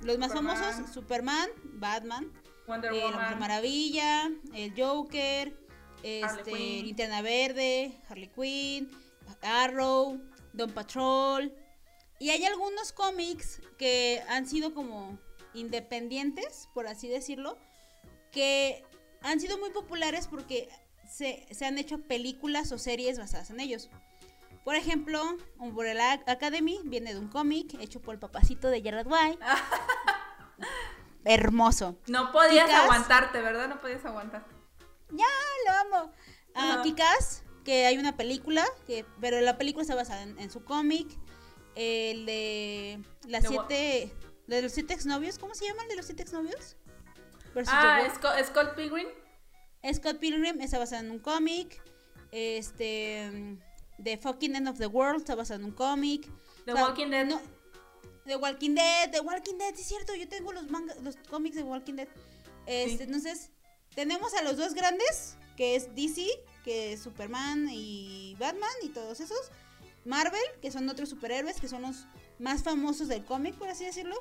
Los más famosos: Superman, Batman, Wonder eh, La Maravilla, el Joker, este, Linterna Verde, Harley Quinn, Arrow. Don Patrol. Y hay algunos cómics que han sido como independientes, por así decirlo, que han sido muy populares porque se, han hecho películas o series basadas en ellos. Por ejemplo, Umbrella Academy viene de un cómic hecho por el papacito de Jared White. hermoso. No podías aguantarte, ¿verdad? No podías aguantarte. Ya, lo amo. Uh, Kikas, que hay una película, que, pero la película está basada en, su cómic. El de las siete. De los siete exnovios, ¿cómo se llama el de los siete exnovios? ah, Scott Pilgrim. Scott Pilgrim está basado en un cómic. Este. The Fucking End of the World está basado en un cómic. The Walking Dead. The Walking Dead, The Walking Dead, es cierto, yo tengo los manga, los cómics de Walking Dead. Este, Entonces, tenemos a los dos grandes, que es DC, que es Superman y Batman y todos esos. Marvel, que son otros superhéroes, que son los más famosos del cómic, por así decirlo.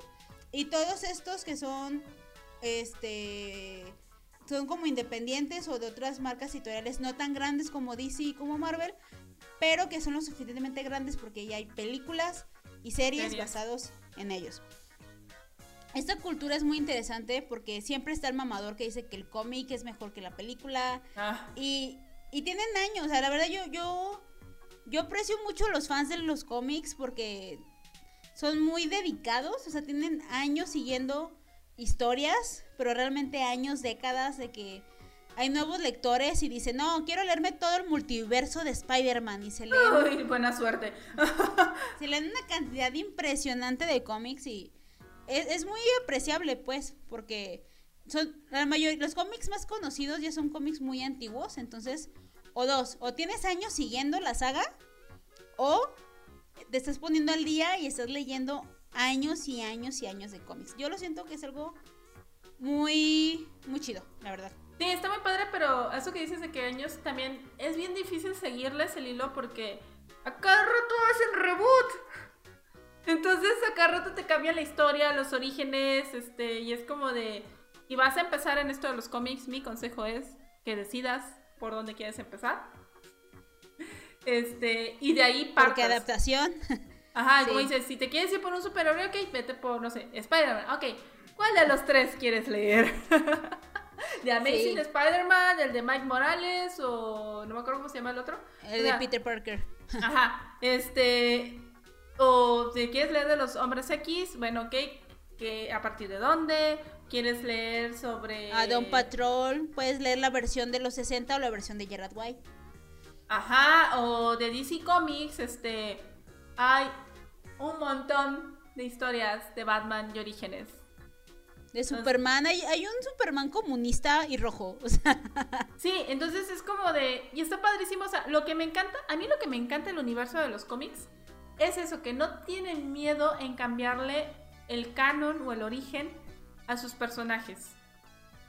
Y todos estos que son, este, son como independientes o de otras marcas editoriales no tan grandes como DC y como Marvel, pero que son lo suficientemente grandes porque ya hay películas y series, basados en ellos. Esta cultura es muy interesante porque siempre está el mamador que dice que el cómic es mejor que la película. Ah. Y, y, tienen años. O sea, la verdad yo, yo, yo aprecio mucho los fans de los cómics porque son muy dedicados. O sea, tienen años siguiendo historias, pero realmente años, décadas de que hay nuevos lectores y dicen, no, quiero leerme todo el multiverso de Spider-Man y se leen... Uy, buena suerte. se leen una cantidad impresionante de cómics y es, muy apreciable, pues, porque son la mayoría, los cómics más conocidos ya son cómics muy antiguos, entonces, o dos, o tienes años siguiendo la saga, o te estás poniendo al día y estás leyendo años y años y años de cómics. Yo lo siento que es algo muy, muy chido, la verdad. Sí, está muy padre, pero eso que dices de que años también es bien difícil seguirles el hilo porque a cada rato hacen reboot. Entonces a cada rato te cambia la historia, los orígenes, este, y es como de... Y vas a empezar en esto de los cómics, mi consejo es que decidas por dónde quieres empezar. Este, y de ahí partas. Porque adaptación. Ajá, como dices, si te quieres ir por un superhéroe, ok, vete por, no sé, Spider-Man. Ok, ¿cuál de los tres quieres leer? de Amazing Spider-Man, el de Mike Morales o no me acuerdo cómo se llama el otro. El de Peter Parker. Ajá, este o si quieres leer de los hombres X, bueno, ok, que a partir de dónde quieres leer sobre a Don Patrol, puedes leer la versión de los 60 o la versión de Gerard White. Ajá, o de DC Comics, este hay un montón de historias de Batman y orígenes. De Superman, hay, hay, un Superman comunista y rojo. O sea. Sí, entonces es como de. Y está padrísimo. O sea, lo que me encanta, a mí lo que me encanta el universo de los cómics es eso, que no tienen miedo en cambiarle el canon o el origen a sus personajes.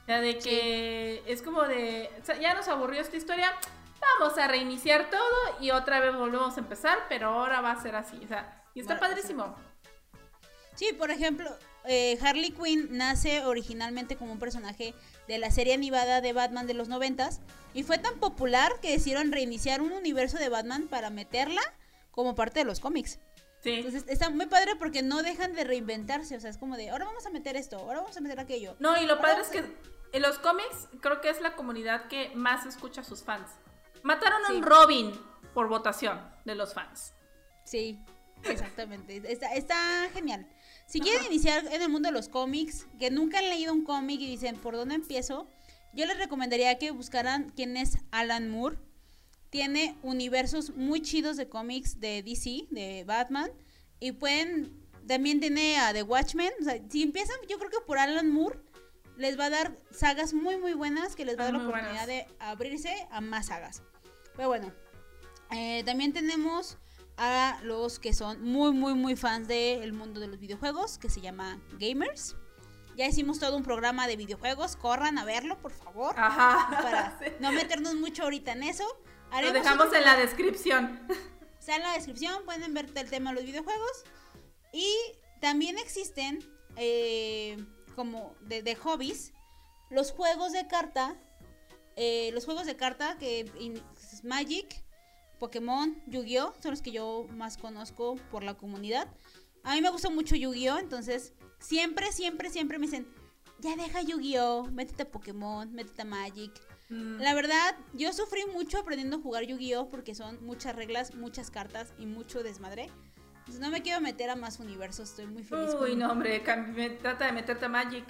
O sea, de que es como de. O sea, ya nos aburrió esta historia. Vamos a reiniciar todo y otra vez volvemos a empezar, pero ahora va a ser así. O sea, y está padrísimo. Sí, por ejemplo, eh, Harley Quinn nace originalmente como un personaje de la serie animada de Batman de los noventas y fue tan popular que decidieron reiniciar un universo de Batman para meterla como parte de los cómics. Sí. Entonces está muy padre porque no dejan de reinventarse, o sea, es como de, ahora vamos a meter esto, ahora vamos a meter aquello. No, y lo padre es que en los cómics creo que es la comunidad que más escucha a sus fans. Mataron a un Robin por votación de los fans. Sí, exactamente. está, está genial. Si quieren iniciar en el mundo de los cómics, que nunca han leído un cómic y dicen, ¿por dónde empiezo? Yo les recomendaría que buscaran quién es Alan Moore. Tiene universos muy chidos de cómics de DC, de Batman. Y pueden, también tiene a The Watchmen. O sea, si empiezan, yo creo que por Alan Moore, les va a dar sagas muy, muy buenas que les va a dar la oportunidad de abrirse a más sagas. Pero bueno, eh, también tenemos a los que son muy, muy, muy fans del mundo de los videojuegos, que se llama Gamers. Ya hicimos todo un programa de videojuegos, corran a verlo, por favor. Ajá. Para no meternos mucho ahorita en eso. Lo dejamos en la descripción. Está en la descripción, pueden ver el tema de los videojuegos. Y también existen, eh, como de, hobbies, los juegos de carta. Eh, los juegos de carta que es Magic, Pokémon, Yu-Gi-Oh! son los que yo más conozco por la comunidad. A mí me gusta mucho Yu-Gi-Oh! Entonces, siempre, siempre, siempre me dicen, ya deja Yu-Gi-Oh! Métete a Pokémon, métete a Magic. Mm. La verdad, yo sufrí mucho aprendiendo a jugar Yu-Gi-Oh! porque son muchas reglas, muchas cartas y mucho desmadre. Entonces no me quiero meter a más universos, estoy muy feliz. Uy, no, hombre, trata de meterte a Magic.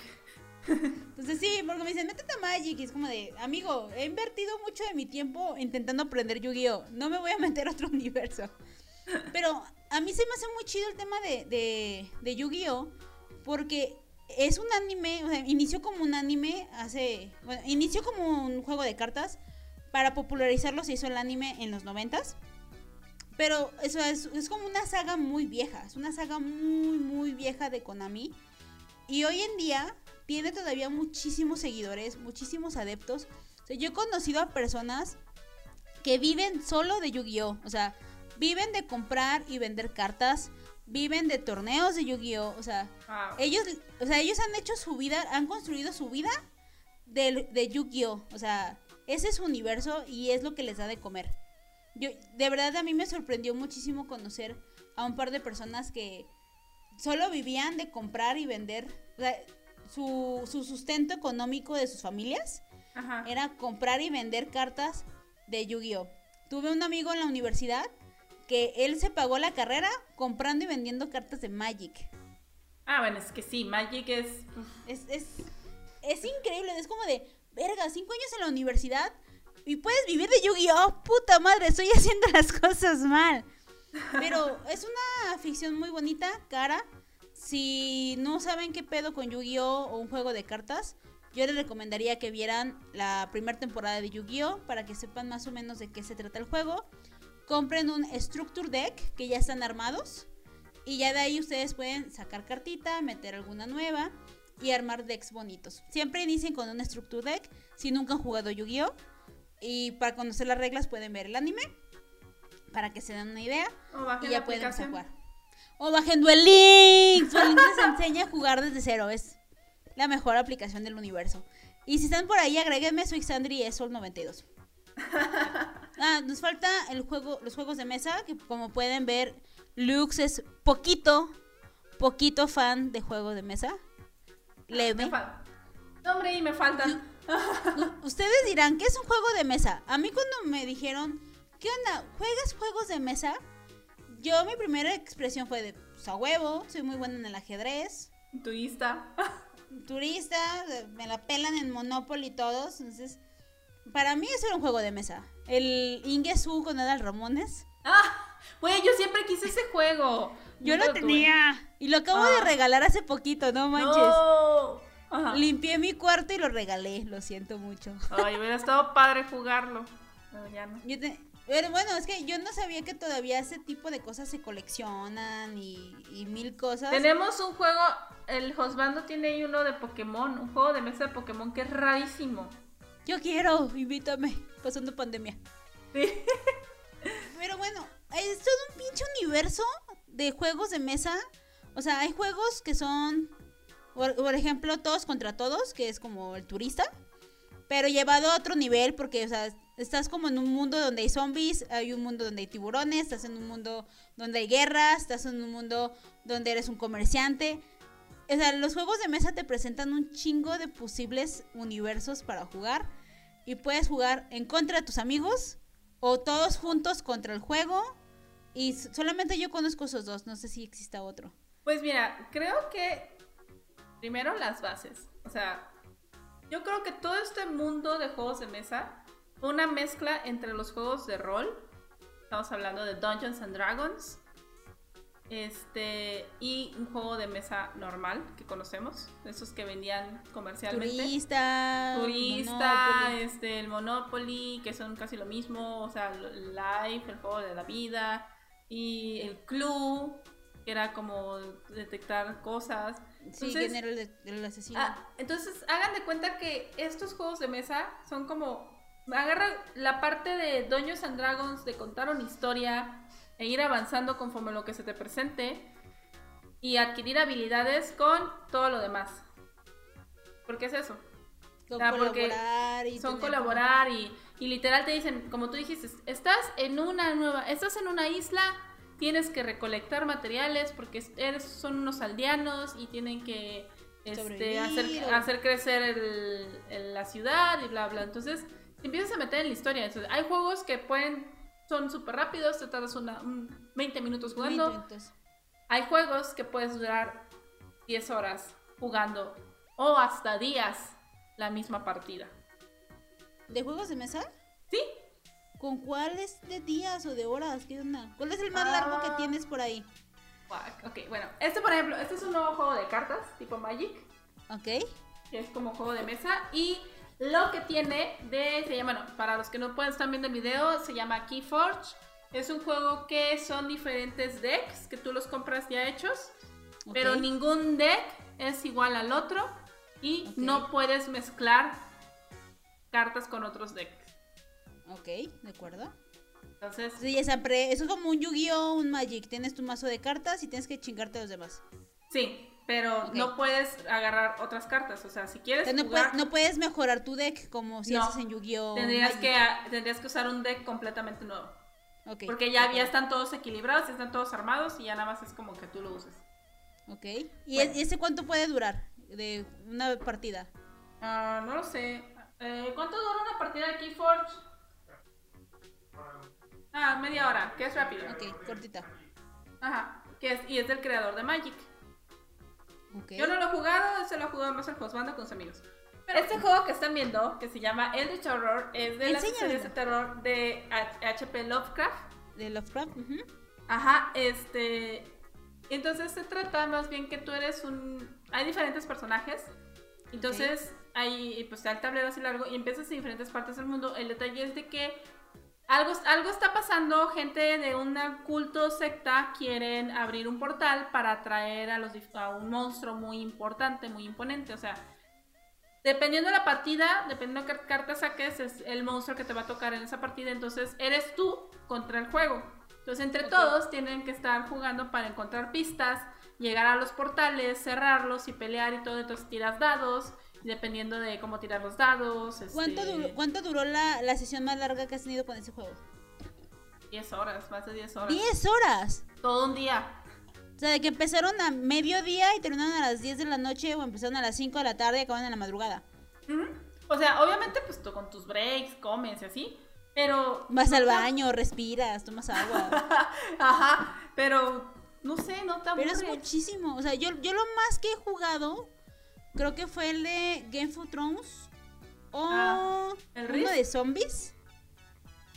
Entonces sí, porque me dicen, métete a Magic. Y es como de, amigo, he invertido mucho de mi tiempo intentando aprender Yu-Gi-Oh! No me voy a meter a otro universo. Pero a mí se me hace muy chido el tema de, de, de Yu-Gi-Oh! Porque es un anime, o sea, inició como un anime hace. Bueno, inició como un juego de cartas. Para popularizarlo se hizo el anime en los noventas. Pero eso es, es, como una saga muy vieja. Es una saga muy, muy vieja de Konami. Y hoy en día tiene todavía muchísimos seguidores, muchísimos adeptos. O sea, yo he conocido a personas que viven solo de Yu-Gi-Oh! O sea, viven de comprar y vender cartas viven de torneos de Yu-Gi-Oh! O sea, ellos, o sea, ellos han hecho su vida, han construido su vida de, de Yu-Gi-Oh! O sea, ese es su universo y es lo que les da de comer. Yo, de verdad a mí me sorprendió muchísimo conocer a un par de personas que solo vivían de comprar y vender. O sea, su, su, sustento económico de sus familias era comprar y vender cartas de Yu-Gi-Oh! Tuve un amigo en la universidad que él se pagó la carrera comprando y vendiendo cartas de Magic. Ah, bueno, es que sí, Magic es... Es, es, es increíble, es como de, verga, cinco años en la universidad y puedes vivir de Yu-Gi-Oh! Puta madre, estoy haciendo las cosas mal. Pero es una afición muy bonita, cara. Si no saben qué pedo con Yu-Gi-Oh! o un juego de cartas, yo les recomendaría que vieran la primera temporada de Yu-Gi-Oh! para que sepan más o menos de qué se trata el juego compren un Structure Deck que ya están armados. Y ya de ahí ustedes pueden sacar cartita, meter alguna nueva y armar decks bonitos. Siempre inicien con un Structure Deck si nunca han jugado Yu-Gi-Oh! Y para conocer las reglas pueden ver el anime. Para que se den una idea. y ya pueden jugar. O bajen Duel Links. Duel Links les enseña a jugar desde cero. Es la mejor aplicación del universo. Y si están por ahí, agréguenme, soy Sandri Esol92. Ah, nos falta el juego, los juegos de mesa, que como pueden ver, Lux es poquito, poquito fan de juegos de mesa. Leve. hombre, y me faltan. Ustedes dirán, ¿qué es un juego de mesa? A mí cuando me dijeron, ¿qué onda? ¿Juegas juegos de mesa? Yo mi primera expresión fue de, pues a huevo, soy muy buena en el ajedrez. Turista. Turista, me la pelan en Monopoly todos, entonces para mí eso era un juego de mesa. El Ingesu con Adal Ramones. Ah, güey, yo siempre quise ese juego. Yo lo tenía. Y lo acabo de ah. regalar hace poquito, no manches. No. Limpié mi cuarto y lo regalé, lo siento mucho. Ay, hubiera estado padre jugarlo. Pero ya no. Pero bueno, es que yo no sabía que todavía ese tipo de cosas se coleccionan y, y mil cosas. Tenemos un juego, el Josbando tiene ahí uno de Pokémon, un juego de mesa de Pokémon que es rarísimo. Yo quiero, invítame, pasando pandemia. Sí. Pero bueno, es todo un pinche universo de juegos de mesa. O sea, hay juegos que son, por, ejemplo, todos contra todos, que es como el turista. Pero llevado a otro nivel, porque, o estás como en un mundo donde hay zombies, hay un mundo donde hay tiburones, estás en un mundo donde hay guerras, estás en un mundo donde eres un comerciante. O sea, los juegos de mesa te presentan un chingo de posibles universos para jugar. Y puedes jugar en contra de tus amigos o todos juntos contra el juego. Y solamente yo conozco esos dos, no sé si exista otro. Pues mira, creo que primero las bases. O sea, yo creo que todo este mundo de juegos de mesa, una mezcla entre los juegos de rol, estamos hablando de Dungeons and Dragons, este, y un juego de mesa normal que conocemos, esos que vendían comercialmente. Turista, Turista, este, el Monopoly, que son casi lo mismo, o sea, el Life, el juego de la vida, y el Clue, que era como detectar cosas. Sí, el, el asesino. Ah, entonces, hagan de cuenta que estos juegos de mesa son como. Agarra la parte de Dungeons and Dragons de contar una historia e ir avanzando conforme lo que se te presente y adquirir habilidades con todo lo demás. ¿Por qué es eso? colaborar y son colaborar y, y, literal te dicen, como tú dijiste, estás en una nueva, estás en una isla, tienes que recolectar materiales porque eres, son unos aldeanos y tienen que este, hacer, hacer, crecer la ciudad y bla, bla. Entonces, te empiezas a meter en la historia. hay juegos que pueden son súper rápidos, te tardas una, 20 minutos jugando. Hay juegos que puedes durar 10 horas jugando o hasta días la misma partida. ¿De juegos de mesa? Sí. ¿Con cuáles de días o de horas? ¿Qué onda? ¿Cuál es el más largo que Ah. tienes por ahí? Ok, bueno, este por ejemplo, este es un nuevo juego de cartas tipo Magic, ¿Ok? que es como juego de mesa y lo que tiene de, se llama, bueno, para los que no pueden estar viendo el video, se llama Keyforge. Es un juego que son diferentes decks que tú los compras ya hechos, pero ningún deck es igual al otro y no puedes mezclar cartas con otros decks. Ok, de acuerdo. Entonces, Sí, esa pre- eso es como un Yu-Gi-Oh! un Magic. Tienes tu mazo de cartas y tienes que chingarte a los demás. sí, pero no puedes agarrar otras cartas. O sea, si quieres no, jugar, puedes, no puedes mejorar tu deck como si No. haces en Yu-Gi-Oh! tendrías, Magic. que, tendrías que usar un deck completamente nuevo. Ok, Porque ya, ya están todos equilibrados, ya están todos armados y ya nada más es como que tú lo uses. Ok. ¿Y Bueno. ese cuánto puede durar de una partida? Ah, no lo sé. Eh, ¿Cuánto dura una partida de Keyforge? Ah, media hora, que es rápido. Ok, cortita. Ajá. Que es, y es del creador de Magic. Ok. Yo no lo he jugado, se lo he jugado más al Josbando con sus amigos. Pero este juego que están viendo, que se llama Eldritch Horror, es de las series de terror de HP Lovecraft. De Lovecraft. ujú. Ajá, este. Entonces se trata más bien que tú eres un. Hay diferentes personajes. Entonces hay. Pues está el tablero así largo y empiezas en diferentes partes del mundo. El detalle es de que algo, algo está pasando. Gente de un culto secta quieren abrir un portal para atraer a, los, a un monstruo muy importante, muy imponente. O sea. Dependiendo de la partida, dependiendo de qué carta saques, es el monstruo que te va a tocar en esa partida. Entonces, eres tú contra el juego. Entonces, entre todos tienen que estar jugando para encontrar pistas, llegar a los portales, cerrarlos y pelear y todo. Entonces, tiras dados, dependiendo de cómo tirar los dados. ¿Cuánto este, duró, cuánto duró la, la sesión más larga que has tenido con ese juego? 10 horas, más de 10 horas. ¡10 horas! Todo un día. O sea, de que empezaron a mediodía y terminaron a las 10 de la noche o empezaron a las 5 de la tarde y acaban en la madrugada. O sea, obviamente, pues tú con tus breaks, comes y así. Pero. Vas al baño, respiras, tomas agua. Ajá, pero. No sé, no te Pero es aburre. muchísimo. O sea, yo, yo lo más que he jugado, creo que fue el de Game of Thrones. O Ah, ¿el uno de zombies.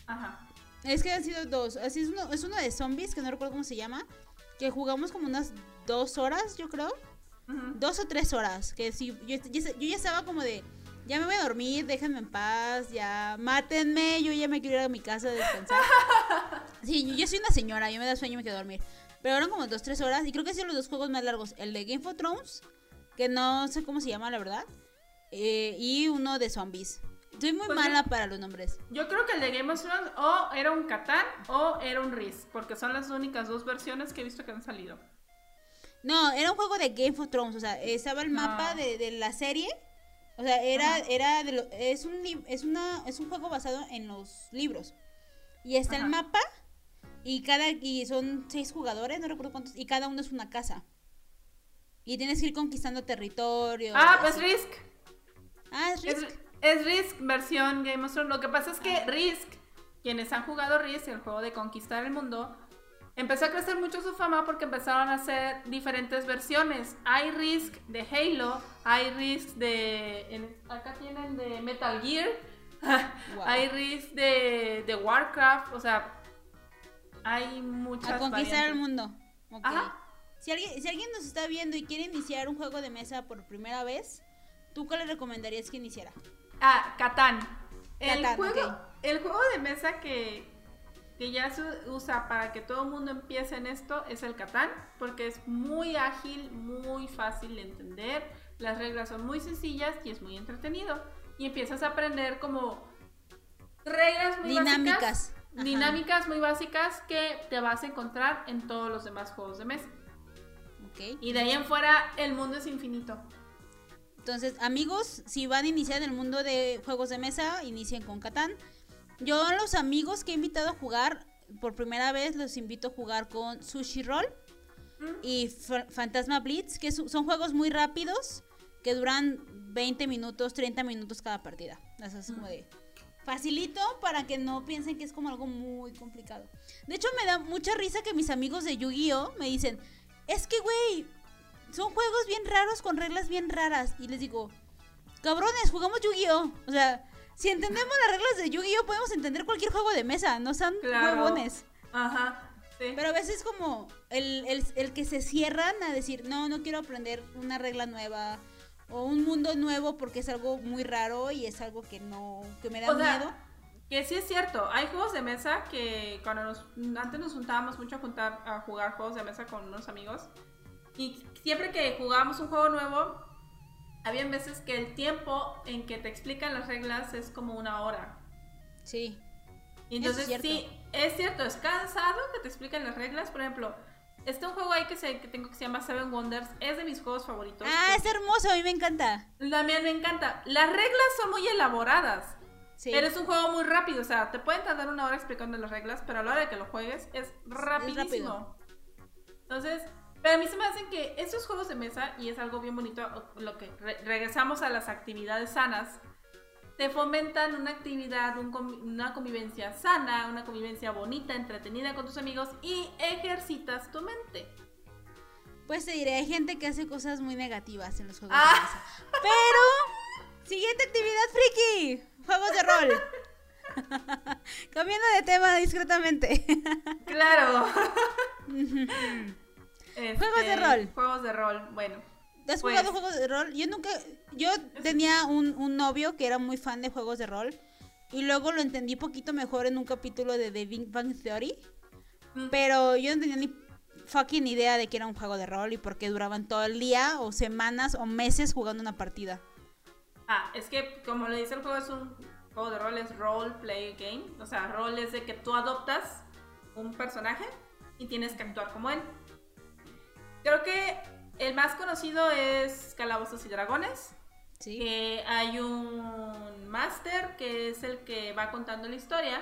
Ajá. Es que han sido dos. Así es uno, es uno de zombies, que no recuerdo cómo se llama. Que jugamos como unas dos horas, yo creo. Ujú. Dos o tres horas. Que sí, yo, yo- yo ya estaba como de. Ya me voy a dormir, déjenme en paz, ya mátenme, yo ya me quiero ir a mi casa a descansar. Sí, yo, yo soy una señora, yo me da sueño y me quedo a dormir. Pero eran como dos, tres horas y creo que han sido los dos juegos más largos. El de Game of Thrones, que no sé cómo se llama, la verdad. eh, y uno de zombies. Soy muy Pues mala para los nombres. Yo creo que el de Game of Thrones o era un Catán o era un Risk, porque son las únicas dos versiones que he visto que han salido. No, era un juego de Game of Thrones, o sea, estaba el mapa Ah. de, de la serie. O sea, era, Ajá. era de lo- es un es una, es un juego basado en los libros. Y está Ajá. el mapa y cada y son seis jugadores, no recuerdo cuántos, y cada uno es una casa. Y tienes que ir conquistando territorio. Ah, pues así. Risk. Ah, es Risk. es Risk versión Game of Thrones. Lo que pasa es que Risk, quienes han jugado Risk, el juego de conquistar el mundo, empezó a crecer mucho su fama porque empezaron a hacer diferentes versiones. Hay Risk de Halo, hay Risk de... en- acá tienen de Metal Gear, Wow. hay Risk de, de Warcraft, o sea, hay muchas A conquistar el mundo. Ajá. Si alguien, si alguien nos está viendo y quiere iniciar un juego de mesa por primera vez, ¿tú qué le recomendarías que iniciara? Ah, Catán. El, Catán, juego, el juego de mesa que, que ya se usa para que todo el mundo empiece en esto es el Catán, porque es muy ágil, muy fácil de entender, las reglas son muy sencillas y es muy entretenido. Y empiezas a aprender como reglas muy Dinámicas. básicas, Ajá. dinámicas muy básicas que te vas a encontrar en todos los demás juegos de mesa. Ok. Y de ahí en fuera el mundo es infinito. Entonces, amigos, si van a iniciar en el mundo de juegos de mesa, inicien con Catán. Yo a los amigos que he invitado a jugar por primera vez, los invito a jugar con Sushi Roll Mm. y Fa- Fantasma Blitz, que son juegos muy rápidos, que duran 20 minutos, 30 minutos cada partida. Eso es como de facilito para que no piensen que es como algo muy complicado. De hecho, me da mucha risa que mis amigos de Yu-Gi-Oh me dicen, es que, güey, son juegos bien raros con reglas bien raras. Y les digo, cabrones, jugamos Yu-Gi-Oh! O sea, si entendemos las reglas de Yu-Gi-Oh! podemos entender cualquier juego de mesa, no sean claro. Ajá. Sí. Pero a veces como el, el, el, que se cierran a decir, no, no quiero aprender una regla nueva o un mundo nuevo porque es algo muy raro y es algo que no, que me da miedo. Que sí es cierto, hay juegos de mesa que cuando nos, antes nos juntábamos mucho a, juntar, a jugar juegos de mesa con unos amigos y siempre que jugábamos un juego nuevo, había veces que el tiempo en que te explican las reglas es como una hora. Sí. entonces sí, es cierto, es cansado que te expliquen las reglas. Por ejemplo, este un juego ahí que, que tengo que se llama Seven Wonders, es de mis juegos favoritos. Ah, es hermoso, a mí me encanta. También me encanta. Las reglas son muy elaboradas. Pero es un juego muy rápido, o sea, te pueden tardar una hora explicando las reglas, pero a la hora de que lo juegues es rapidísimo. Entonces, pero a mí se me hacen que estos juegos de mesa, y es algo bien bonito, lo que regresamos a las actividades sanas, te fomentan una actividad, una convivencia sana, una convivencia bonita, entretenida con tus amigos y ejercitas tu mente. Pues te diré, hay gente que hace cosas muy negativas en los juegos de ah. mesa. Pero, siguiente actividad friki juegos de rol. Cambiando de tema discretamente. claro. juegos de rol. Juegos de rol, bueno. ¿Has jugado pues juegos de rol? Yo nunca. Yo tenía un, un, novio que era muy fan de juegos de rol. Y luego lo entendí poquito mejor en un capítulo de The Big Bang Theory. Mm. Pero yo no tenía ni fucking idea de que era un juego de rol y por qué duraban todo el día o semanas o meses jugando una partida. Ah, es que como le dice el juego, es un juego de rol, es role play game. O sea, rol es de que tú adoptas un personaje y tienes que actuar como él. Creo que el más conocido es Calabozos y Dragones. Sí. Que hay un máster que es el que va contando la historia.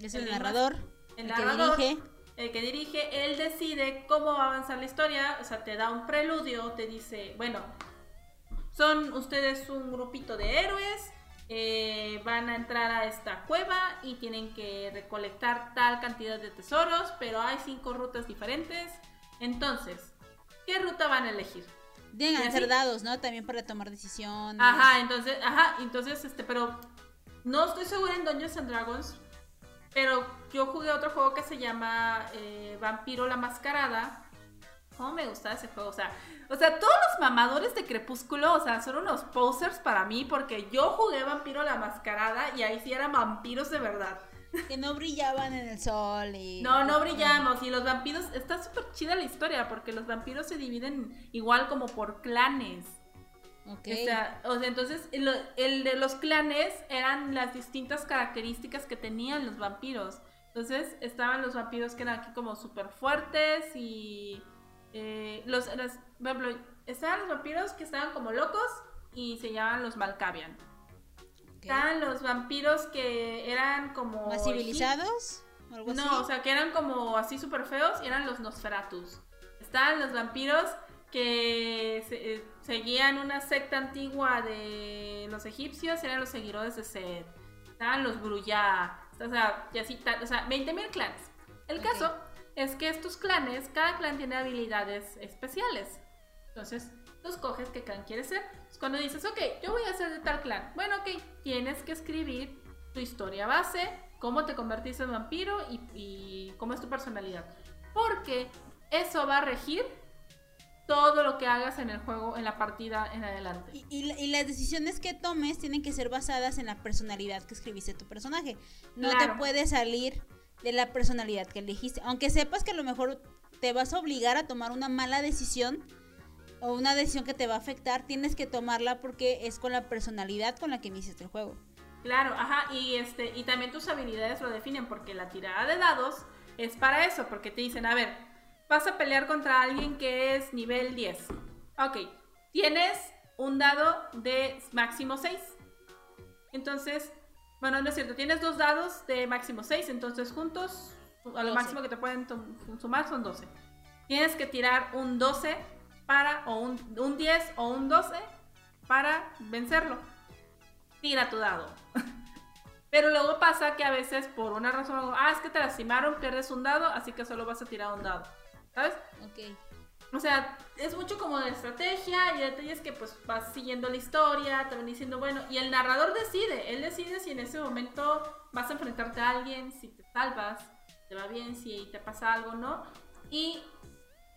Es el, narrador. El, narrador. Que dirige. El que dirige, él decide cómo va a avanzar la historia. O sea, te da un preludio, te dice, bueno, son ustedes un grupito de héroes, eh, van a entrar a esta cueva y tienen que recolectar tal cantidad de tesoros, pero hay cinco rutas diferentes. Entonces, ¿qué ruta van a elegir? Tienen que ser dados, ¿no? También para tomar decisiones. Ajá, entonces, ajá, entonces, este, pero no estoy segura en Dungeons and Dragons, pero yo jugué otro juego que se llama eh, Vampiro la Mascarada. ¿Cómo me gusta ese juego? O sea, o sea, todos los mamadores de Crepúsculo, o sea, son unos posers para mí porque yo jugué Vampiro la Mascarada y ahí sí eran vampiros de verdad. Que no brillaban en el sol y... No, no brillamos y los vampiros... Está súper chida la historia porque los vampiros se dividen igual como por clanes. Ok. O sea, o sea entonces el, el de los clanes eran las distintas características que tenían los vampiros. Entonces estaban los vampiros que eran aquí como súper fuertes y eh, los, los, por ejemplo, estaban los vampiros que estaban como locos y se llamaban los Malkavian. Estaban los vampiros que eran como... ¿Más civilizados? no, o sea, que eran como así súper feos y eran los Nosferatus. Estaban los vampiros que eh, seguían una secta antigua de los egipcios, eran los seguidores de Seth. Estaban los Gruya, o sea, y así, o sea, 20.000 clanes. El caso es que estos clanes, cada clan tiene habilidades especiales. Entonces, tú escoges qué clan quieres ser. cuando dices, ok, yo voy a ser de tal clan. Bueno, ok, tienes que escribir tu historia base, cómo te convertiste en vampiro y, cómo es tu personalidad. Porque eso va a regir todo lo que hagas en el juego, en la partida en adelante. Y, y, las decisiones que tomes tienen que ser basadas en la personalidad que escribiste tu personaje. No te puede salir de la personalidad que elegiste. Aunque sepas que a lo mejor te vas a obligar a tomar una mala decisión o una decisión que te va a afectar, tienes que tomarla porque es con la personalidad con la que iniciaste el juego. Claro, ajá, y este y también tus habilidades lo definen porque la tirada de dados es para eso, porque te dicen, a ver, vas a pelear contra alguien que es nivel 10. Ok, tienes un dado de máximo 6. Entonces, bueno, no es cierto, tienes dos dados de máximo 6, entonces juntos, a lo máximo que te pueden sumar son 12. Tienes que tirar un 12 para, o un, un 10 o un 12 para vencerlo. Tira tu dado. Pero luego pasa que a veces por una razón, ah, es que te lastimaron, pierdes un dado, así que solo vas a tirar un dado. ¿Sabes? Ok. O sea, es mucho como de estrategia y detalles que pues vas siguiendo la historia, te van diciendo, bueno, y el narrador decide, él decide si en ese momento vas a enfrentarte a alguien, si te salvas, te va bien, si te pasa algo, ¿no? Y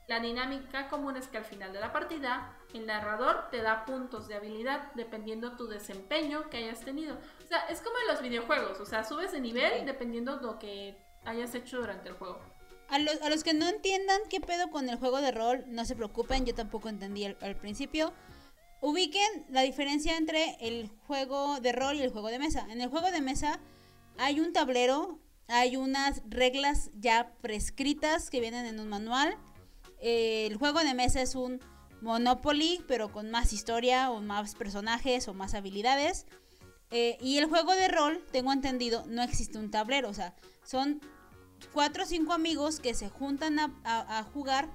la dinámica común es que al final de la partida el narrador te da puntos de habilidad dependiendo tu desempeño que hayas tenido. O sea, es como en los videojuegos, o sea, subes de nivel dependiendo lo que hayas hecho durante el juego. A los, a los que no entiendan qué pedo con el juego de rol, no se preocupen, yo tampoco entendí al, principio. Ubiquen la diferencia entre el juego de rol y el juego de mesa. En el juego de mesa hay un tablero, hay unas reglas ya prescritas que vienen en un manual. El juego de mesa es un Monopoly, pero con más historia o más personajes o más habilidades. Eh, y el juego de rol, tengo entendido, no existe un tablero. O sea, son cuatro o cinco amigos que se juntan a, jugar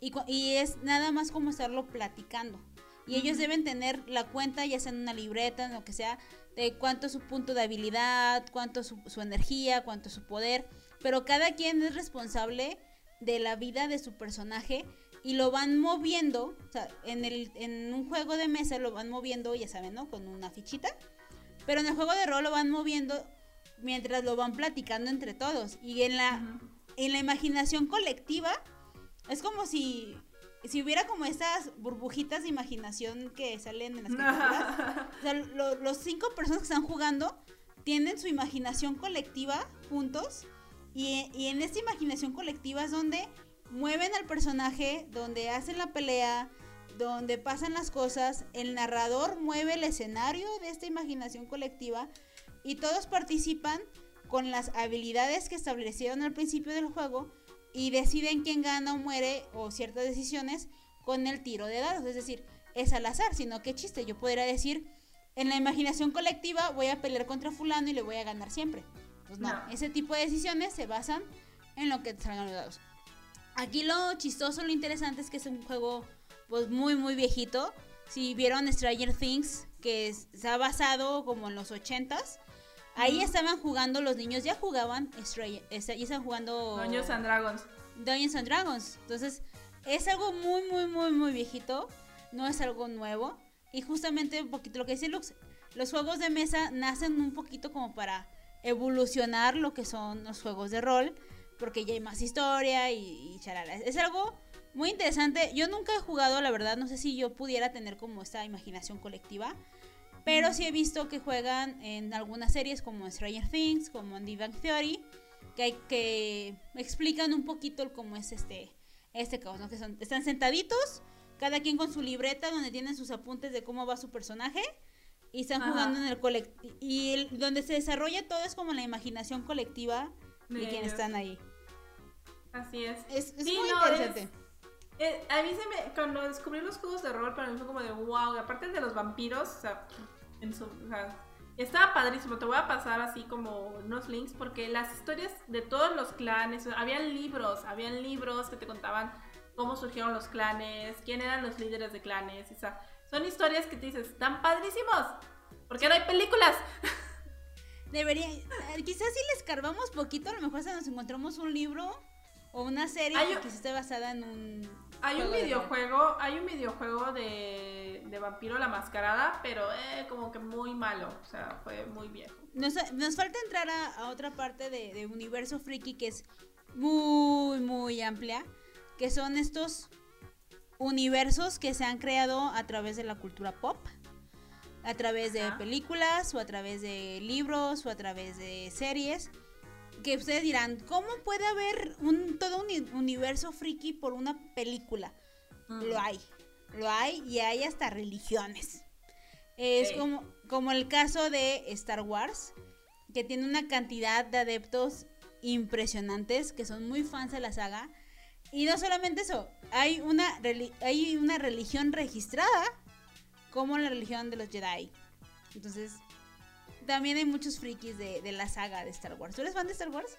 y, es nada más como estarlo platicando. Y ellos deben tener la cuenta, ya sea en una libreta, en lo que sea, de cuánto es su punto de habilidad, cuánto es su, energía, cuánto es su poder. Pero cada quien es responsable de la vida de su personaje y lo van moviendo. O sea, en, el, en un juego de mesa lo van moviendo, ya saben, ¿no? Con una fichita. Pero en el juego de rol lo van moviendo mientras lo van platicando entre todos. Y en la, en la imaginación colectiva, es como si, si hubiera como estas burbujitas de imaginación que salen en las películas. o sea, los cinco personas que están jugando tienen su imaginación colectiva juntos. Y, y en esta imaginación colectiva es donde mueven al personaje, donde hacen la pelea, donde pasan las cosas, el narrador mueve el escenario de esta imaginación colectiva y todos participan con las habilidades que establecieron al principio del juego y deciden quién gana o muere o ciertas decisiones con el tiro de dados. Es decir, es al azar, sino que chiste. Yo podría decir, en la imaginación colectiva voy a pelear contra fulano y le voy a ganar siempre. Pues no, ese tipo de decisiones se basan en lo que salgan los dados. Aquí lo chistoso, lo interesante es que es un juego pues muy muy viejito. Si vieron Stranger Things, que está basado como en los 80s, Ahí estaban jugando los niños, ya jugaban Stray, y están jugando Dungeons and Dragons. Dungeons and Dragons. Entonces, es algo muy, muy, muy, muy viejito. No es algo nuevo. Y justamente un poquito lo que dice Lux, los juegos de mesa nacen un poquito como para evolucionar lo que son los juegos de rol, porque ya hay más historia y, y charala. Es algo muy interesante. Yo nunca he jugado, la verdad, no sé si yo pudiera tener como esta imaginación colectiva. Pero sí he visto que juegan en algunas series como Stranger Things, como The Bang Theory, que, hay, que explican un poquito cómo es este, este caos, ¿no? Que son, están sentaditos, cada quien con su libreta donde tienen sus apuntes de cómo va su personaje y están jugando en el colectivo. Y donde se desarrolla todo es como la imaginación colectiva de, quienes están ahí. Así es. Es, muy interesante. Eh, a mí se me. Cuando descubrí los juegos de rol, para mí fue como de wow. Aparte de los vampiros, o sea, estaba padrísimo. Te voy a pasar así como unos links porque las historias de todos los clanes, habían libros, habían libros que te contaban cómo surgieron los clanes, quién eran los líderes de clanes. O sea, son historias que te dices, están padrísimos. ¿Por qué no hay películas? Debería, eh, quizás si les escarbamos poquito, a lo mejor se nos encontramos un libro o una serie que esté basada en un hay un videojuego, hay un videojuego de, de Vampiro la Mascarada, pero eh, como que muy malo, o sea, fue muy viejo. Nos, falta entrar a, otra parte de, de, universo friki que es muy, muy amplia, que son estos universos que se han creado a través de la cultura pop, a través de películas o a través de libros o a través de series que ustedes dirán, ¿cómo puede haber un, todo un universo friki por una película? Mm. Lo hay, lo hay y hay hasta religiones. Es como, como el caso de Star Wars, que tiene una cantidad de adeptos impresionantes que son muy fans de la saga. Y no solamente eso, hay una, hay una religión registrada como la religión de los Jedi. Entonces, también hay muchos frikis de, la saga de Star Wars. ¿Tú eres fan de Star Wars?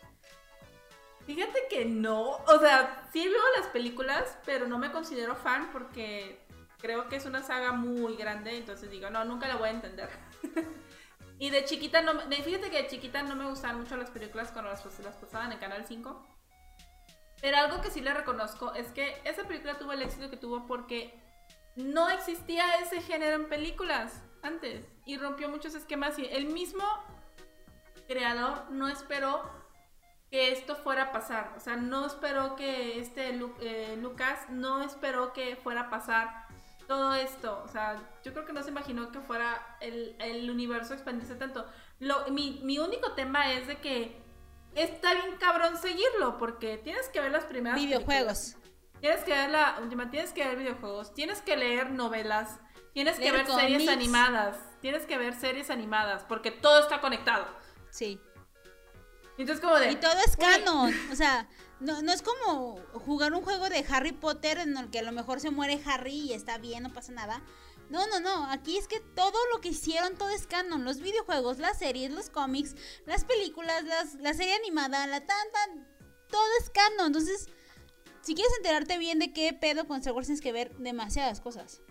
Fíjate que no. O sea, sí veo las películas, pero no me considero fan porque creo que es una saga muy grande. Entonces digo, no, nunca la voy a entender. y de chiquita, no, fíjate que de chiquita no me gustaban mucho las películas cuando las, las pasaban en Canal 5. Pero algo que sí le reconozco es que esa película tuvo el éxito que tuvo porque no existía ese género en películas antes y rompió muchos esquemas y el mismo creador no esperó que esto fuera a pasar, o sea, no esperó que este eh, Lucas no esperó que fuera a pasar todo esto, o sea, yo creo que no se imaginó que fuera el, el universo expandirse tanto. Lo, mi, mi único tema es de que está bien cabrón seguirlo, porque tienes que ver las primeras videojuegos. Tienes que ver la última, tienes que ver videojuegos, tienes que leer novelas, tienes que ver series animadas, tienes que ver series animadas, porque todo está conectado. Sí. Entonces como de... Y todo es canon, o sea, no, no es como jugar un juego de Harry Potter en el que a lo mejor se muere Harry y está bien, no pasa nada. No, no, no. Aquí es que todo lo que hicieron, todo es canon. Los videojuegos, las series, los cómics, las películas, las, la serie animada, la tan, tan. Todo es canon. Entonces, si quieres enterarte bien de qué pedo con Star Wars, tienes que ver demasiadas cosas.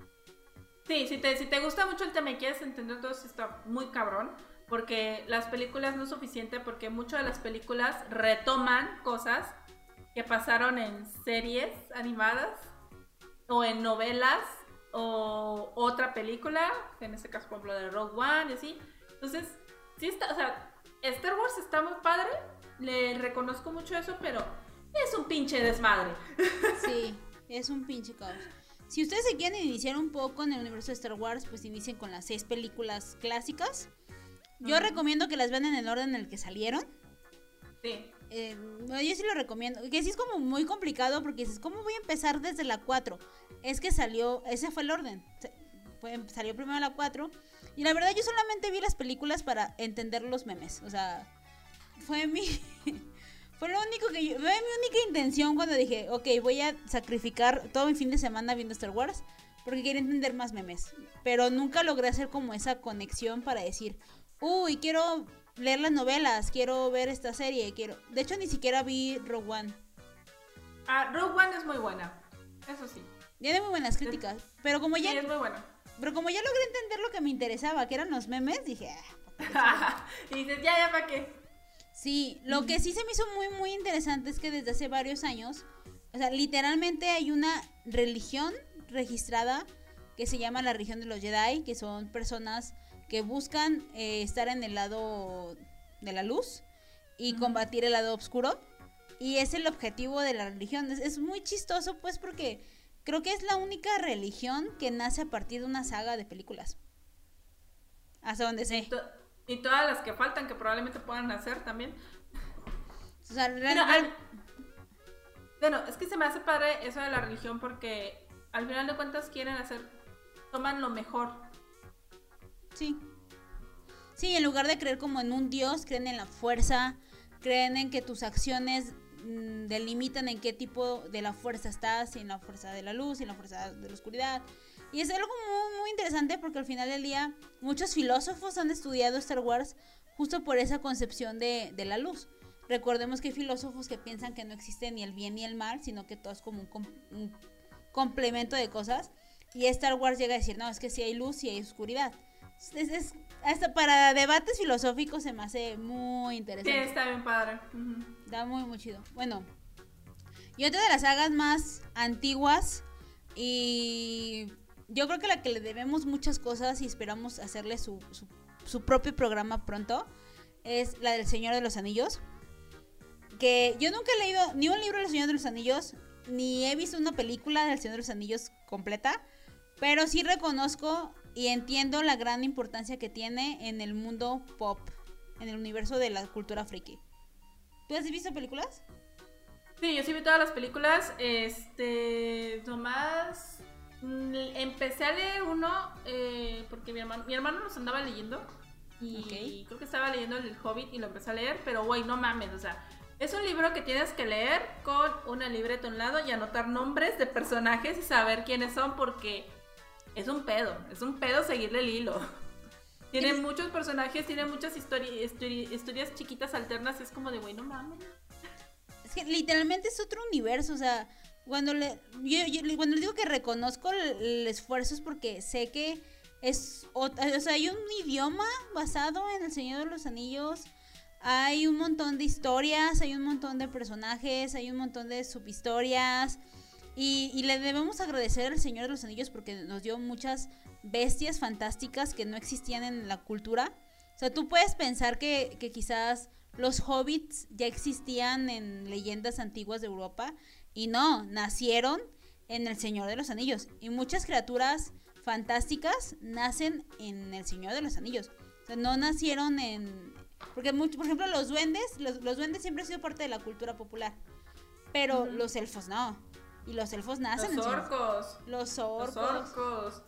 Sí, si te, si te gusta mucho el tema y quieres entender todo, está muy cabrón. Porque las películas no es suficiente, porque muchas de las películas retoman cosas que pasaron en series animadas o en novelas o otra película, en este caso, por ejemplo, de Rogue One y así. Entonces, sí está, o sea, Star Wars está muy padre, le reconozco mucho eso, pero es un pinche desmadre. Sí, es un pinche caos. Si ustedes se quieren iniciar un poco en el universo de Star Wars, pues inicien con las seis películas clásicas. Yo recomiendo que las vean en el orden en el que salieron. Sí. Eh, yo sí lo recomiendo. Que sí es como muy complicado porque dices, ¿cómo voy a empezar desde la 4? Es que salió, ese fue el orden. salió primero la 4. Y la verdad yo solamente vi las películas para entender los memes. O sea, fue mi... fue lo único que yo... Fue mi única intención cuando dije, ok, voy a sacrificar todo mi fin de semana viendo Star Wars. Porque quería entender más memes. Pero nunca logré hacer como esa conexión para decir, uy, quiero leer las novelas, quiero ver esta serie, quiero... De hecho, ni siquiera vi Rogue One. Ah, Rogue One es muy buena, eso sí. Tiene muy buenas críticas, pero como ya... Sí, es muy buena. Pero como ya logré entender lo que me interesaba, que eran los memes, dije... Ah, y dices, ya, ya, ¿para qué? Sí, lo que sí se me hizo muy, muy interesante es que desde hace varios años, o sea, literalmente hay una religión registrada que se llama la religión de los Jedi, que son personas que buscan eh, estar en el lado de la luz y combatir el lado oscuro. Y es el objetivo de la religión. Es, muy chistoso, pues, porque creo que es la única religión que nace a partir de una saga de películas. Hasta donde sé. Y, todas las que faltan, que probablemente puedan nacer también. O sea, bueno, es que se me hace padre eso de la religión porque al final de cuentas quieren hacer, toman lo mejor Sí. Sí, en lugar de creer como en un Dios, creen en la fuerza, creen en que tus acciones mm, delimitan en qué tipo de la fuerza estás, si en la fuerza de la luz, si en la fuerza de la oscuridad. Y es algo muy, muy interesante porque al final del día muchos filósofos han estudiado Star Wars justo por esa concepción de, de la luz. Recordemos que hay filósofos que piensan que no existe ni el bien ni el mal, sino que todo es como un, un complemento de cosas. Y Star Wars llega a decir, no, es que sí hay luz y hay oscuridad es, hasta para debates filosóficos se me hace muy interesante. Sí, está bien padre. Está muy, muy chido. Bueno, y otra de las sagas más antiguas y yo creo que la que le debemos muchas cosas y esperamos hacerle su, su, propio programa pronto es la del Señor de los Anillos. Que yo nunca he leído ni un libro del Señor de los Anillos, ni he visto una película del Señor de los Anillos completa, pero sí reconozco y entiendo la gran importancia que tiene en el mundo pop, en el universo de la cultura friki. ¿Tú has visto películas? Sí, yo sí vi todas las películas. Este, nomás empecé a leer uno eh, porque mi hermano, mi hermano nos andaba leyendo y creo que estaba leyendo el Hobbit y lo empecé a leer, pero güey, no mames, o sea, es un libro que tienes que leer con una libreta a un lado y anotar nombres de personajes y saber quiénes son porque es un pedo, es un pedo seguirle el hilo. Tiene muchos personajes, tiene muchas historias chiquitas alternas, es como de, güey, no mames. Es que literalmente es otro universo, o sea, cuando le, yo, cuando le digo que reconozco el, esfuerzo es porque sé que es, o, sea, hay un idioma basado en El Señor de los Anillos, hay un montón de historias, hay un montón de personajes, hay un montón de subhistorias. Y, y le debemos agradecer al Señor de los Anillos porque nos dio muchas bestias fantásticas que no existían en la cultura. O sea, tú puedes pensar que, que quizás los hobbits ya existían en leyendas antiguas de Europa y no, nacieron en El Señor de los Anillos. Y muchas criaturas fantásticas nacen en El Señor de los Anillos. O sea, no nacieron en... Porque, por ejemplo, los duendes, los, duendes siempre han sido parte de la cultura popular. Pero los elfos no. Y los elfos nacen los orcos. Los orcos. Los orcos.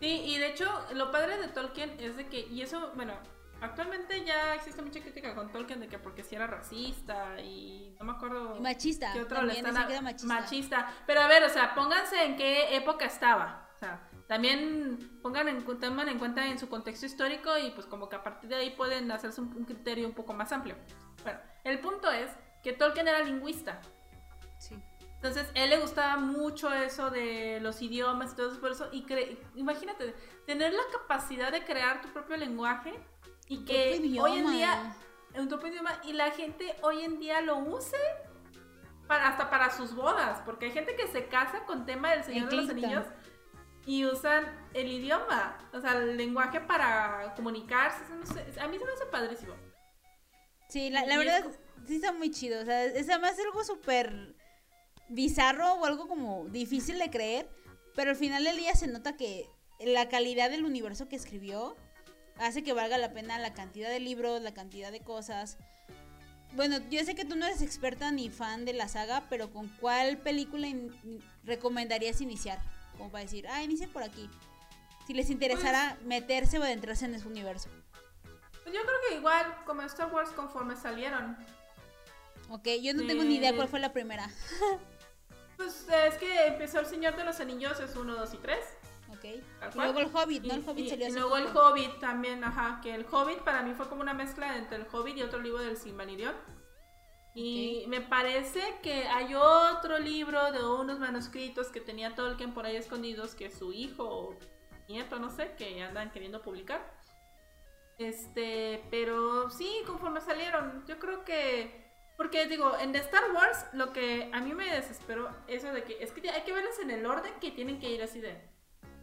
Sí, y de hecho, lo padre de Tolkien es de que, y eso, bueno, actualmente ya existe mucha crítica con Tolkien de que porque si era racista y no me acuerdo. machista. ¿Qué otro también machista. machista. Pero a ver, o sea, pónganse en qué época estaba. O sea, también pongan en, toman en cuenta en su contexto histórico y pues como que a partir de ahí pueden hacerse un, criterio un poco más amplio. Bueno, el punto es que Tolkien era lingüista. Sí. Entonces, él le gustaba mucho eso de los idiomas y todo eso, por eso, y imagínate, tener la capacidad de crear tu propio lenguaje y que hoy en día, un propio idioma, y la gente hoy en día lo use para, hasta para sus bodas, porque hay gente que se casa con tema del Señor de los Anillos y usan el idioma, o sea, el lenguaje para comunicarse, a mí se me hace padrísimo. Sí, la, verdad, sí está muy chido, o sea, es además algo súper bizarro o algo como difícil de creer, pero al final del día se nota que la calidad del universo que escribió hace que valga la pena la cantidad de libros, la cantidad de cosas. Bueno, yo sé que tú no eres experta ni fan de la saga, pero ¿con cuál película recomendarías iniciar? Como para decir, ah, inicie por aquí. Si les interesara pues meterse o adentrarse en ese universo. Pues yo creo que igual, como Star Wars conforme salieron. Ok, yo no tengo ni idea cuál fue la primera. pues es que empezó El Señor de los Anillos, es 1, 2 y 3. Y luego el Hobbit, ¿no? El Hobbit y, y luego el Hobbit también, ajá. Que el Hobbit para mí fue como una mezcla entre el Hobbit y otro libro del Silmarillion. Y me parece que hay otro libro de unos manuscritos que tenía Tolkien por ahí escondidos que su hijo o nieto, no sé, que andan queriendo publicar. Este, pero sí, conforme salieron, yo creo que porque digo, en The Star Wars lo que a mí me desesperó eso de que es que hay que verlas en el orden que tienen que ir así de.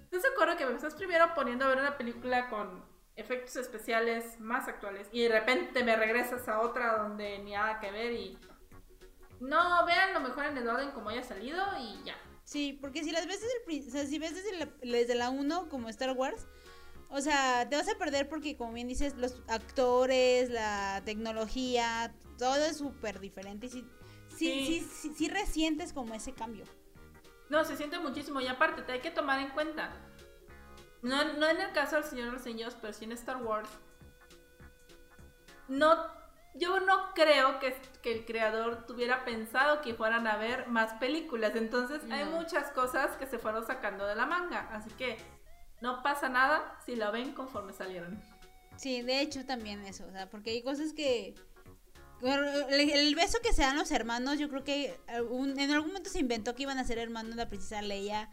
¿Estás de acuerdo que me estás primero poniendo a ver una película con efectos especiales más actuales y de repente me regresas a otra donde ni nada que ver y no vean lo mejor en el orden como haya salido y ya. Sí, porque si las ves desde el, o sea, si ves desde la, desde la 1 como Star Wars, o sea, te vas a perder porque, como bien dices, los actores, la tecnología, todo es súper diferente. Y sí, sí, sí, sí, resientes como ese cambio. No, se siente muchísimo. Y aparte, te hay que tomar en cuenta. No, no en el caso del Señor de los Señores, pero sí en Star Wars. No, yo no creo que, que el creador tuviera pensado que fueran a ver más películas. Entonces, hay muchas cosas que se fueron sacando de la manga. Así que no pasa nada si la ven conforme salieron. Sí, de hecho también eso, o sea, porque hay cosas que... El, beso que se dan los hermanos, yo creo que en algún momento se inventó que iban a ser hermanos la princesa Leia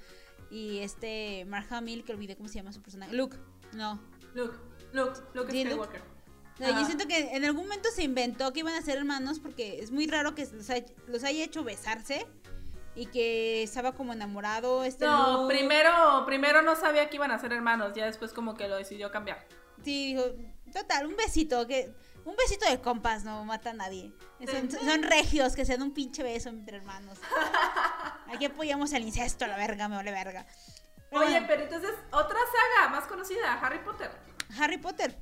y este Mark Hamill, que olvidé cómo se llama su personaje. Luke, no. Luke, Luke, Luke Skywalker. yo siento que en algún momento se inventó que iban a ser hermanos porque es muy raro que los haya hecho besarse y que estaba como enamorado. Este no, primero, primero no sabía que iban a ser hermanos, ya después como que lo decidió cambiar. Sí, dijo, total, un besito, que un besito de compas no mata a nadie. Son, regios que se dan un pinche beso entre hermanos. Aquí apoyamos el incesto, la verga, me vale verga. Oye, pero entonces, otra saga más conocida, Harry Potter. Harry Potter.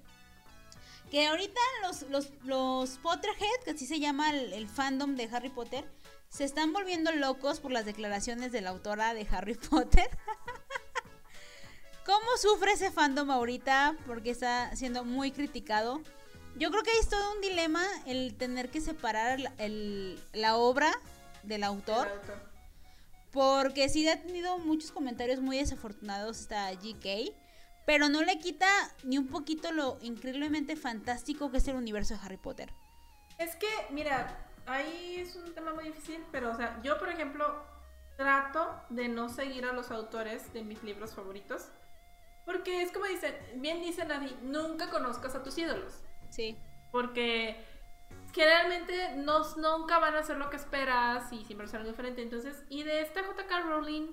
Que ahorita los, los, los Potterhead, que así se llama el fandom de Harry Potter, se están volviendo locos por las declaraciones de la autora de Harry Potter. ¿Cómo sufre ese fandom ahorita? Porque está siendo muy criticado. Yo creo que es todo un dilema el tener que separar la obra del autor. Porque sí ha tenido muchos comentarios muy desafortunados esta GK. Pero no le quita ni un poquito lo increíblemente fantástico que es el universo de Harry Potter. Es que, mira, ahí es un tema muy difícil, pero, o sea, yo, por ejemplo, trato de no seguir a los autores de mis libros favoritos. Porque es como dicen, bien dice Nadie, nunca conozcas a tus ídolos. Sí. Porque generalmente no, nunca van a hacer lo que esperas y siempre es algo diferente. Entonces, y de esta JK Rowling,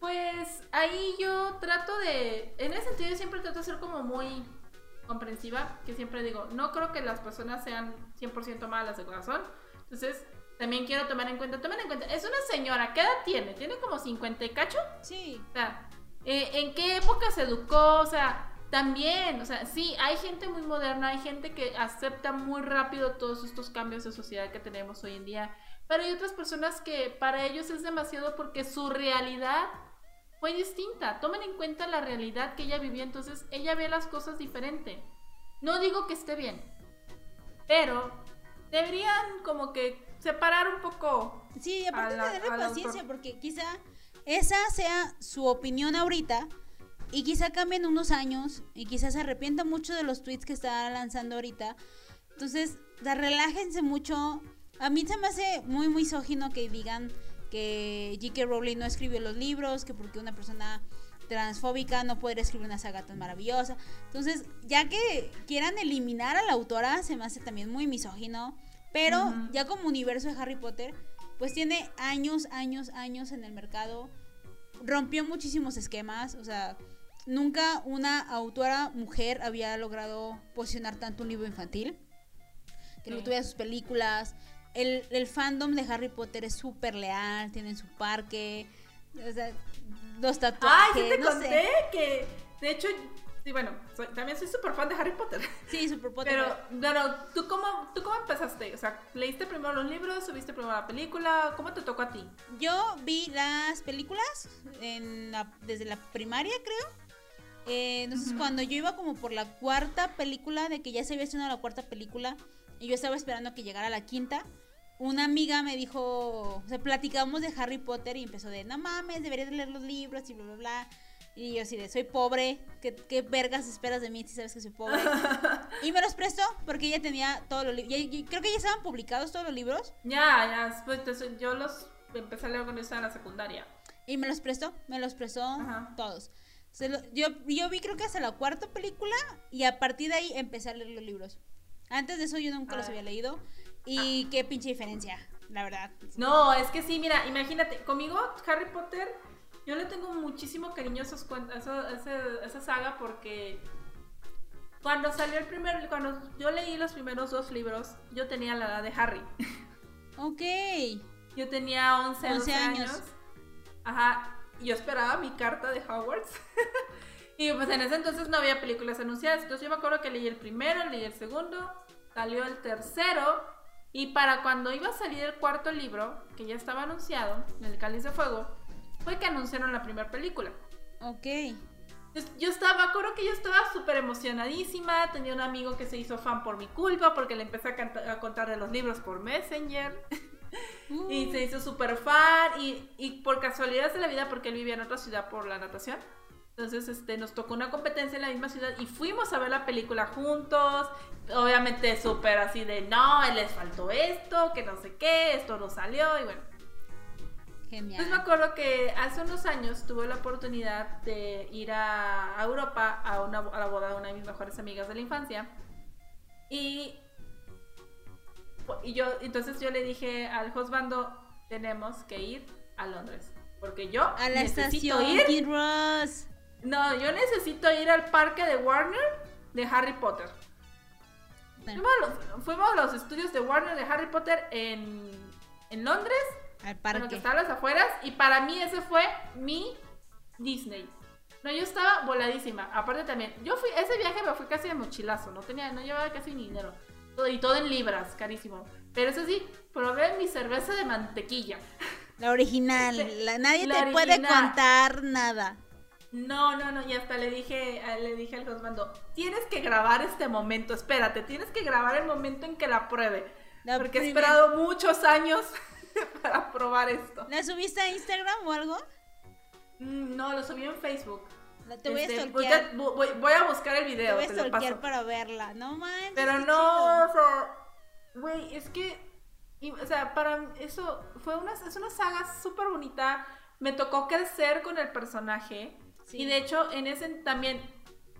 pues ahí yo trato de, en ese sentido siempre trato de ser como muy comprensiva, que siempre digo, no creo que las personas sean 100% malas de corazón. Entonces, también quiero tomar en cuenta, tomen en cuenta, es una señora, ¿qué edad tiene? ¿Tiene como 50 y cacho? Sí. O sea, eh, ¿en qué época se educó? O sea, también, o sea, sí, hay gente muy moderna, hay gente que acepta muy rápido todos estos cambios de sociedad que tenemos hoy en día, pero hay otras personas que para ellos es demasiado porque su realidad fue distinta. Tomen en cuenta la realidad que ella vivió, entonces ella ve las cosas diferente. No digo que esté bien, pero deberían como que separar un poco. Sí, aparte de tenerle paciencia, porque quizá esa sea su opinión ahorita y quizá cambien unos años y quizás se arrepienta mucho de los tweets que está lanzando ahorita. Entonces, relájense mucho. A mí se me hace muy misógino que digan que J.K. Rowling no escribió los libros, que porque una persona transfóbica no podría escribir una saga tan maravillosa. Entonces, ya que quieran eliminar a la autora, se me hace también muy misógino. Pero ya como universo de Harry Potter, pues tiene años, años, años en el mercado. Rompió muchísimos esquemas, o sea, nunca una autora mujer había logrado posicionar tanto un libro infantil. Que no tuviera sus películas. El, fandom de Harry Potter es súper leal, tienen su parque. O sea, los tatuajes. Ay, sí te conté que, de hecho, Sí, bueno, también soy súper fan de Harry Potter. Sí, súper Potter. Pero, pero ¿tú cómo, ¿tú cómo empezaste? O sea, ¿leíste primero los libros? ¿Subiste primero la película? ¿Cómo te tocó a ti? Yo vi las películas en desde la primaria, creo. Eh, entonces, cuando yo iba como por la cuarta película, de que ya se había estrenado la cuarta película, y yo estaba esperando que llegara la quinta, una amiga me dijo, o sea, platicamos de Harry Potter y empezó de, no mames, deberías leer los libros y bla, bla, bla. Y yo así de, soy pobre, ¿qué, qué vergas esperas de mí si sabes que soy pobre? y me los prestó porque ella tenía todos los libros. Creo que ya estaban publicados todos los libros. Ya, ya, después yo los empecé a leer cuando estaba en la secundaria. Y me los prestó, me los prestó todos. Yo, yo vi creo que hasta la cuarta película y a partir de ahí empecé a leer los libros. Antes de eso yo nunca los había leído. Y qué pinche diferencia, la verdad. No, es que sí, mira, imagínate, conmigo Harry Potter yo le tengo muchísimo cariño a, esos esa, saga porque cuando salió el primer, cuando yo leí los primeros dos libros, yo tenía la edad de Harry. Ok. Yo tenía 11, 11 años. Ajá. Yo esperaba mi carta de Hogwarts. y pues en ese entonces no había películas anunciadas. Entonces yo me acuerdo que leí el primero, leí el segundo, salió el tercero. Y para cuando iba a salir el cuarto libro, que ya estaba anunciado, El Cáliz de Fuego, fue que anunciaron la primera película. Ok. Yo estaba, acuerdo que yo estaba súper emocionadísima, tenía un amigo que se hizo fan por mi culpa porque le empecé a, contar de los libros por Messenger. y se hizo súper fan y, y, por casualidad de la vida porque él vivía en otra ciudad por la natación. Entonces este, nos tocó una competencia en la misma ciudad y fuimos a ver la película juntos. Obviamente súper así de, no, les faltó esto, que no sé qué, esto no salió y bueno. Pues me acuerdo que hace unos años tuve la oportunidad de ir a, Europa a, una, a la boda de una de mis mejores amigas de la infancia. Y, y yo, entonces yo le dije al hostbando, tenemos que ir a Londres. Porque yo a la necesito estación ir. No, yo necesito ir al parque de Warner de Harry Potter. Fuimos, a los, fuimos a los estudios de Warner de Harry Potter en, en Londres al parque. Bueno, que estaba a las afueras. Y para mí ese fue mi Disney. No, yo estaba voladísima. Aparte también, yo fui, ese viaje me fui casi de mochilazo. No tenía, no llevaba casi ni dinero. Y todo en libras, carísimo. Pero eso sí, probé mi cerveza de mantequilla. La original. La, nadie te puede contar nada. No, no, no, y hasta le dije, le dije al Cosmando, tienes que grabar este momento, espérate, tienes que grabar el momento en que la pruebe. porque he esperado muchos años para probar esto. ¿La subiste a Instagram o algo? Mm, no, lo subí en Facebook. Te voy a este, stalkear. Voy, a buscar el video. Te voy a stalkear para verla. No manches. Pero no, güey, es que, o sea, para eso fue una, es una saga súper bonita. Me tocó crecer con el personaje. Y de hecho, en ese también,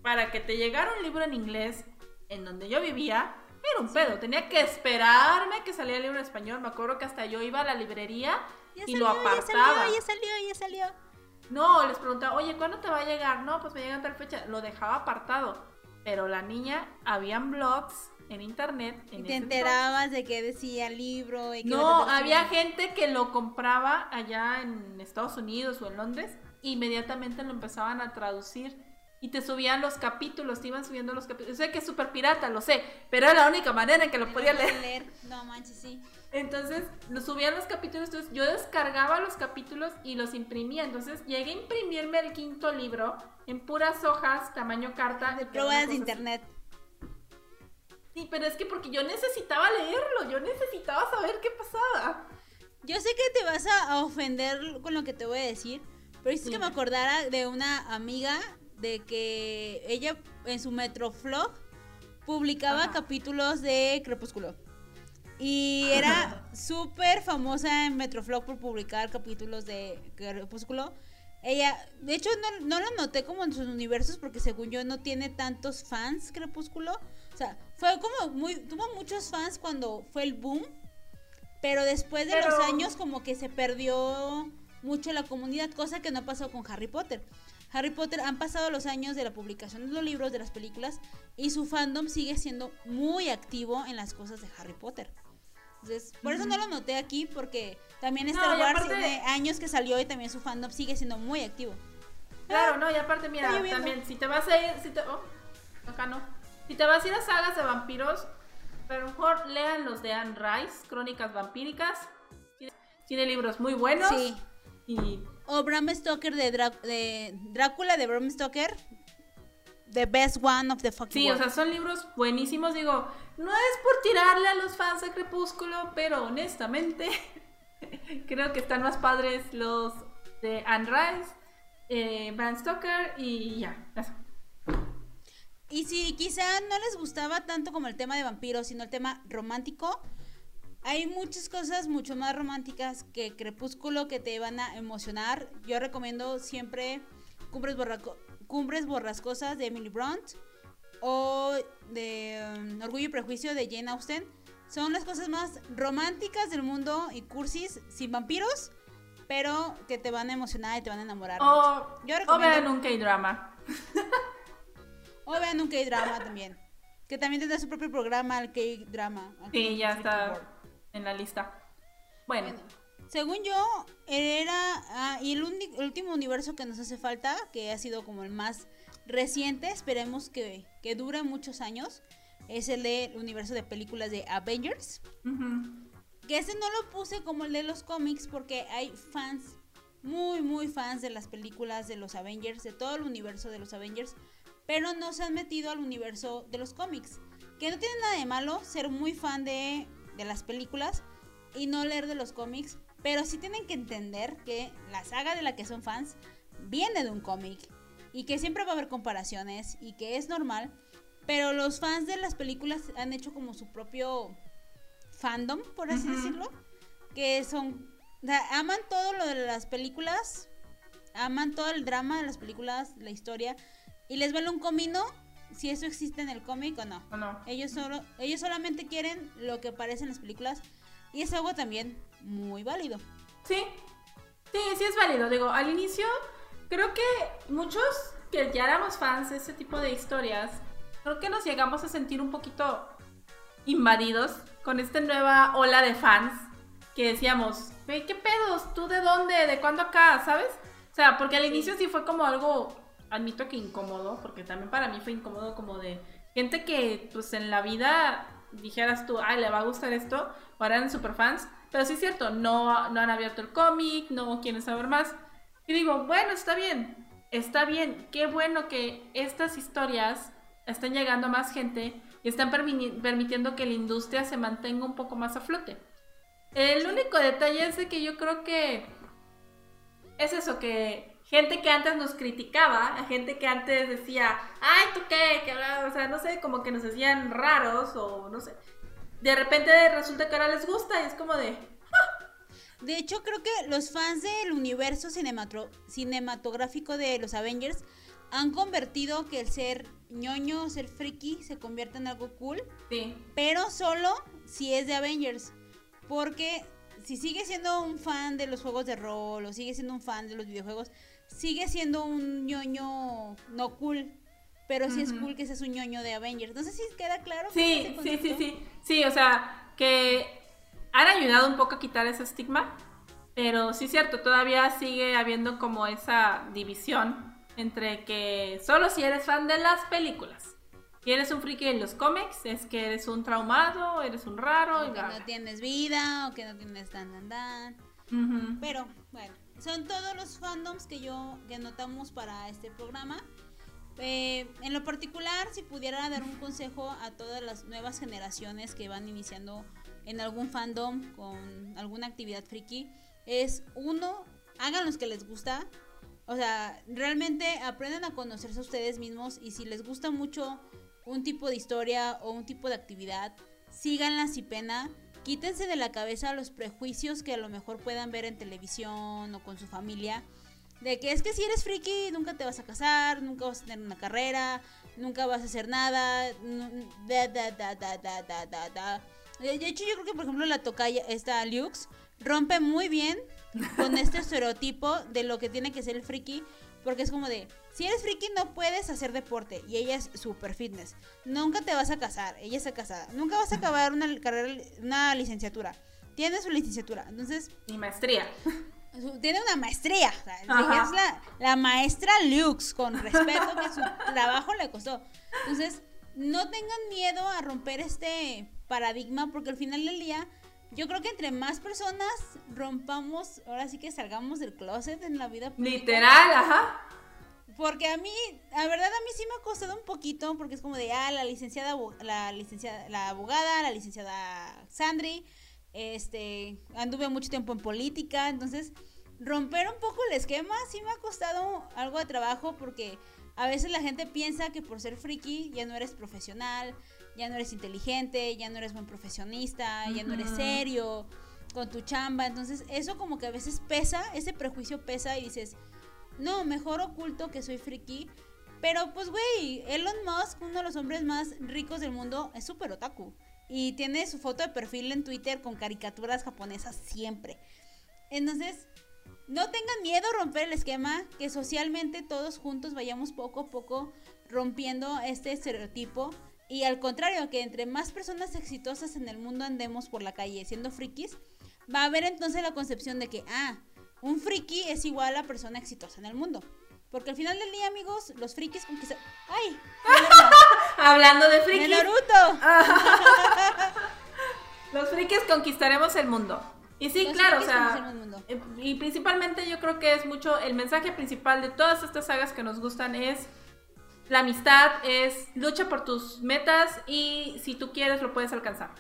para que te llegara un libro en inglés, en donde yo vivía, Era un pedo. Tenía que esperarme que saliera el libro en español. Me acuerdo que hasta yo iba a la librería y lo apartaba. Ya salió, ya salió, ya salió. No, les preguntaba, oye, ¿cuándo te va a llegar? No, pues me llega tal fecha. Lo dejaba apartado. Pero la niña, habían blogs en internet. y te enterabas de qué decía el libro. Y no, había gente que lo compraba allá en Estados Unidos o en Londres. inmediatamente lo empezaban a traducir y te subían los capítulos, te iban subiendo los capítulos. Yo sé que es súper pirata, lo sé, pero era la única manera en que lo podía leer. No manches, sí. Entonces, subían los capítulos, entonces yo descargaba los capítulos y los imprimía. Entonces, llegué a imprimirme el quinto libro en puras hojas, tamaño carta. De pruebas de internet. Sí, pero es que porque yo necesitaba leerlo, yo necesitaba saber qué pasaba. Yo sé que te vas a ofender con lo que te voy a decir, pero es que me acordara de una amiga de que ella en su Metroflog publicaba capítulos de Crepúsculo. Y era súper famosa en Metroflog por publicar capítulos de Crepúsculo. Ella, de hecho, no, no la noté como en sus universos porque según yo no tiene tantos fans Crepúsculo. O sea, fue como muy, tuvo muchos fans cuando fue el boom. Pero después de los años como que se perdió mucho la comunidad, cosa que no pasó con Harry Potter. Harry Potter han pasado los años de la publicación de los libros, de las películas, y su fandom sigue siendo muy activo en las cosas de Harry Potter. Entonces, por eso no lo noté aquí, porque también Star Wars tiene años que salió y también su fandom sigue siendo muy activo. Claro, no, y aparte, mira, también, si te vas a ir, si te, oh, acá no, si te vas a ir a sagas de vampiros, pero mejor lean los de Anne Rice, Crónicas Vampíricas, tiene, libros muy buenos. Sí. Y o Bram Stoker de, de Drácula de Bram Stoker. The best one of the fucking Sí, o sea, son libros buenísimos. Digo, no es por tirarle a los fans de Crepúsculo, pero honestamente creo que están más padres los de Anne Rice, eh, Bram Stoker y ya, Y si quizá no les gustaba tanto como el tema de vampiros, sino el tema romántico, hay muchas cosas mucho más románticas que Crepúsculo que te van a emocionar. Yo recomiendo siempre Cumbres, Cumbres Borrascosas de Emily Brunt o de um, Orgullo y Prejuicio de Jane Austen. Son las cosas más románticas del mundo y cursis sin vampiros, pero que te van a emocionar y te van a enamorar. O, Yo o vean un K-drama. o vean un K-drama también. Que también tendrá su propio programa, el K-drama. Sí, ya está en la lista. Bueno. Según yo, era. Ah, y el, último universo que nos hace falta, que ha sido como el más reciente, esperemos que, que dure muchos años, es el del universo de películas de Avengers. Que ese no lo puse como el de los cómics porque hay fans, muy, muy fans de las películas de los Avengers, de todo el universo de los Avengers, pero no se han metido al universo de los cómics. Que no tiene nada de malo ser muy fan de de las películas y no leer de los cómics, pero sí tienen que entender que la saga de la que son fans viene de un cómic y que siempre va a haber comparaciones y que es normal, pero los fans de las películas han hecho como su propio fandom, por así decirlo, que son, aman todo lo de las películas, aman todo el drama de las películas, la historia, y les vale un comino si eso existe en el cómic o no. Ellos, solo, ellos solamente quieren lo que aparece en las películas y es algo también muy válido. Sí, sí, sí es válido. Digo, al inicio creo que muchos que ya éramos fans de ese tipo de historias, creo que nos llegamos a sentir un poquito invadidos con esta nueva ola de fans que decíamos, ¿qué pedos? ¿Tú de dónde? ¿De cuándo acá? ¿Sabes? O sea, porque al inicio sí fue como algo admito que incómodo, porque también para mí fue incómodo como de gente que pues en la vida dijeras tú, ay, le va a gustar esto, o eran super fans, pero sí es cierto, no, no han abierto el cómic, no quieren saber más. Y digo, bueno, está bien, está bien, qué bueno que estas historias estén llegando a más gente y están permitiendo que la industria se mantenga un poco más a flote. El único detalle es de que yo creo que es eso, que gente que antes nos criticaba, gente que antes decía, ay, ¿tú qué? o sea, no sé, como que nos hacían raros o no sé. De repente resulta que ahora les gusta y es como de... ¡ah! De hecho, creo que los fans del universo cinematográfico de los Avengers han convertido que el ser ñoño, ser friki, se convierta en algo cool. Sí. Pero solo si es de Avengers. Porque si sigue siendo un fan de los juegos de rol o sigue siendo un fan de los videojuegos, sigue siendo un ñoño no cool. Pero sí es cool que seas un ñoño de Avengers. No sé si queda claro. Sí, sí, sí, sí. Sí, o sea, que han ayudado un poco a quitar ese estigma. Pero sí es cierto, todavía sigue habiendo como esa división entre que solo si eres fan de las películas. Si eres un friki en los cómics, es que eres un traumado, eres un raro. O que no tienes vida, o que no tienes tan, tan, Pero, bueno, son todos los fandoms que yo, que notamos para este programa. Eh, en lo particular, si pudiera dar un consejo a todas las nuevas generaciones que van iniciando en algún fandom con alguna actividad friki, es uno, hagan los que les gusta. O sea, realmente aprendan a conocerse a ustedes mismos y si les gusta mucho un tipo de historia o un tipo de actividad, síganla sin pena. Quítense de la cabeza los prejuicios que a lo mejor puedan ver en televisión o con su familia. De que es que si eres friki nunca te vas a casar, nunca vas a tener una carrera, nunca vas a hacer nada. Da, da, da, da, da, da, da. De hecho, yo creo que, por ejemplo, la tocaya, esta Lux, rompe muy bien con este estereotipo de lo que tiene que ser el friki. Porque es como de, si eres friki no puedes hacer deporte y ella es super fitness. Nunca te vas a casar, ella está casada. Nunca vas a acabar una carrera, una licenciatura. Tiene su licenciatura, entonces... Y maestría. Tiene una maestría. es la, la, maestra Lux, con respeto que su trabajo le costó. Entonces, no tengan miedo a romper este paradigma porque al final del día... Yo creo que entre más personas rompamos, ahora sí que salgamos del closet en la vida pública. Literal, ajá porque a mí, la verdad, a mí sí me ha costado un poquito, porque es como de, ah, la licenciada, la licenciada, la abogada, la licenciada Sandri, este, anduve mucho tiempo en política, entonces, romper un poco el esquema sí me ha costado algo de trabajo, porque a veces la gente piensa que por ser friki ya no eres profesional, ya no eres inteligente, ya no eres buen profesionista, ya no eres serio con tu chamba, entonces eso como que a veces pesa, ese prejuicio pesa y dices, no, mejor oculto que soy friki. Pero pues, güey, Elon Musk, uno de los hombres más ricos del mundo, es súper otaku. Y tiene su foto de perfil en Twitter con caricaturas japonesas siempre. Entonces, no tengan miedo a romper el esquema, que socialmente todos juntos vayamos poco a poco rompiendo este estereotipo. Y al contrario, que entre más personas exitosas en el mundo andemos por la calle siendo frikis, va a haber entonces la concepción de que, ah, un friki es igual a persona exitosa en el mundo. Porque al final del día, amigos, los frikis conquistan. ¡Ay! Hablando de frikis. ¡De Naruto! los frikis conquistaremos el mundo. Y sí, claro, o sea. Eh, y principalmente yo creo que es mucho. El mensaje principal de todas estas sagas que nos gustan es. La amistad es lucha por tus metas y si tú quieres lo puedes alcanzar.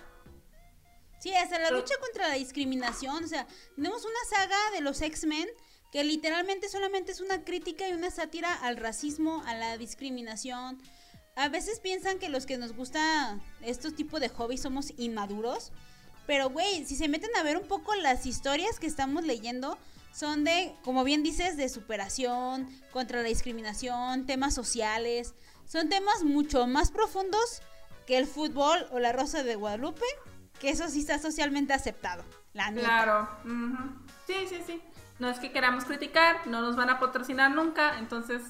Sí, hasta la lucha contra la discriminación. O sea, tenemos una saga de los X-Men que literalmente solamente es una crítica y una sátira al racismo, a la discriminación. A veces piensan que los que nos gusta estos tipos de hobbies somos inmaduros. Pero, güey, si se meten a ver un poco las historias que estamos leyendo, son de, como bien dices, de superación, contra la discriminación, temas sociales. Son temas mucho más profundos que el fútbol o la rosa de Guadalupe que eso sí está socialmente aceptado. La Claro. Sí, sí, sí. No es que queramos criticar, no nos van a patrocinar nunca, entonces.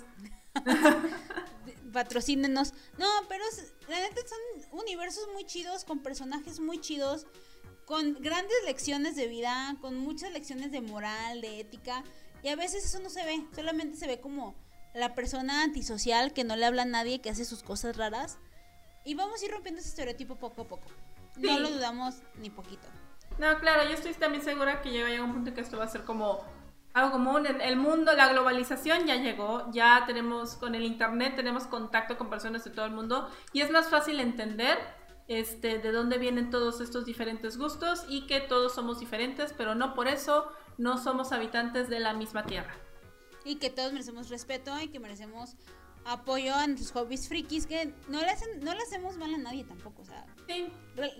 Patrocínenos. No, pero la neta son universos muy chidos, con personajes muy chidos, con grandes lecciones de vida, con muchas lecciones de moral, de ética. Y a veces eso no se ve, solamente se ve como la persona antisocial que no le habla a nadie, que hace sus cosas raras. Y vamos a ir rompiendo ese estereotipo poco a poco. No lo dudamos ni poquito. No, claro, yo estoy también segura que llega a un punto que esto va a ser como algo común. El mundo, la globalización ya llegó, ya tenemos con el internet, tenemos contacto con personas de todo el mundo y es más fácil entender este, de dónde vienen todos estos diferentes gustos y que todos somos diferentes, pero no por eso no somos habitantes de la misma tierra. Y que todos merecemos respeto y que merecemos apoyo a nuestros hobbies frikis que no le, hacen, no le hacemos mal a nadie tampoco, o sea.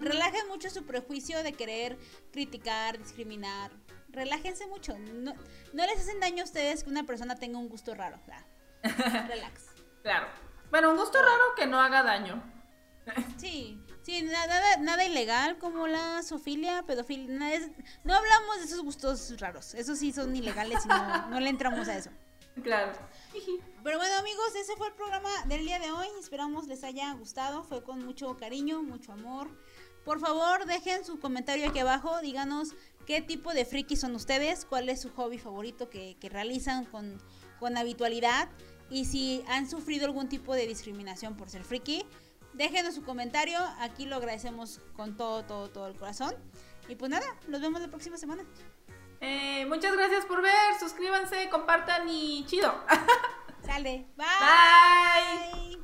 Relajen mucho su prejuicio de querer criticar, discriminar. Relájense mucho. No, no les hacen daño a ustedes que una persona tenga un gusto raro. Relax. Claro. Bueno, un gusto raro que no haga daño. Sí, sí, nada, nada ilegal como la sofilia, pedofilia. no hablamos de esos gustos raros. Esos sí son ilegales y no, no le entramos a eso. Claro. Pero bueno, amigos, ese fue el programa del día de hoy. Esperamos les haya gustado. Fue con mucho cariño, mucho amor. Por favor, dejen su comentario aquí abajo. Díganos qué tipo de friki son ustedes, cuál es su hobby favorito que, realizan con, con habitualidad y si han sufrido algún tipo de discriminación por ser friki. Déjenos su comentario, aquí lo agradecemos con todo, todo, todo el corazón. Y pues nada, nos vemos la próxima semana. Eh, muchas gracias por ver, suscríbanse, compartan y chido. Sale, bye. Bye.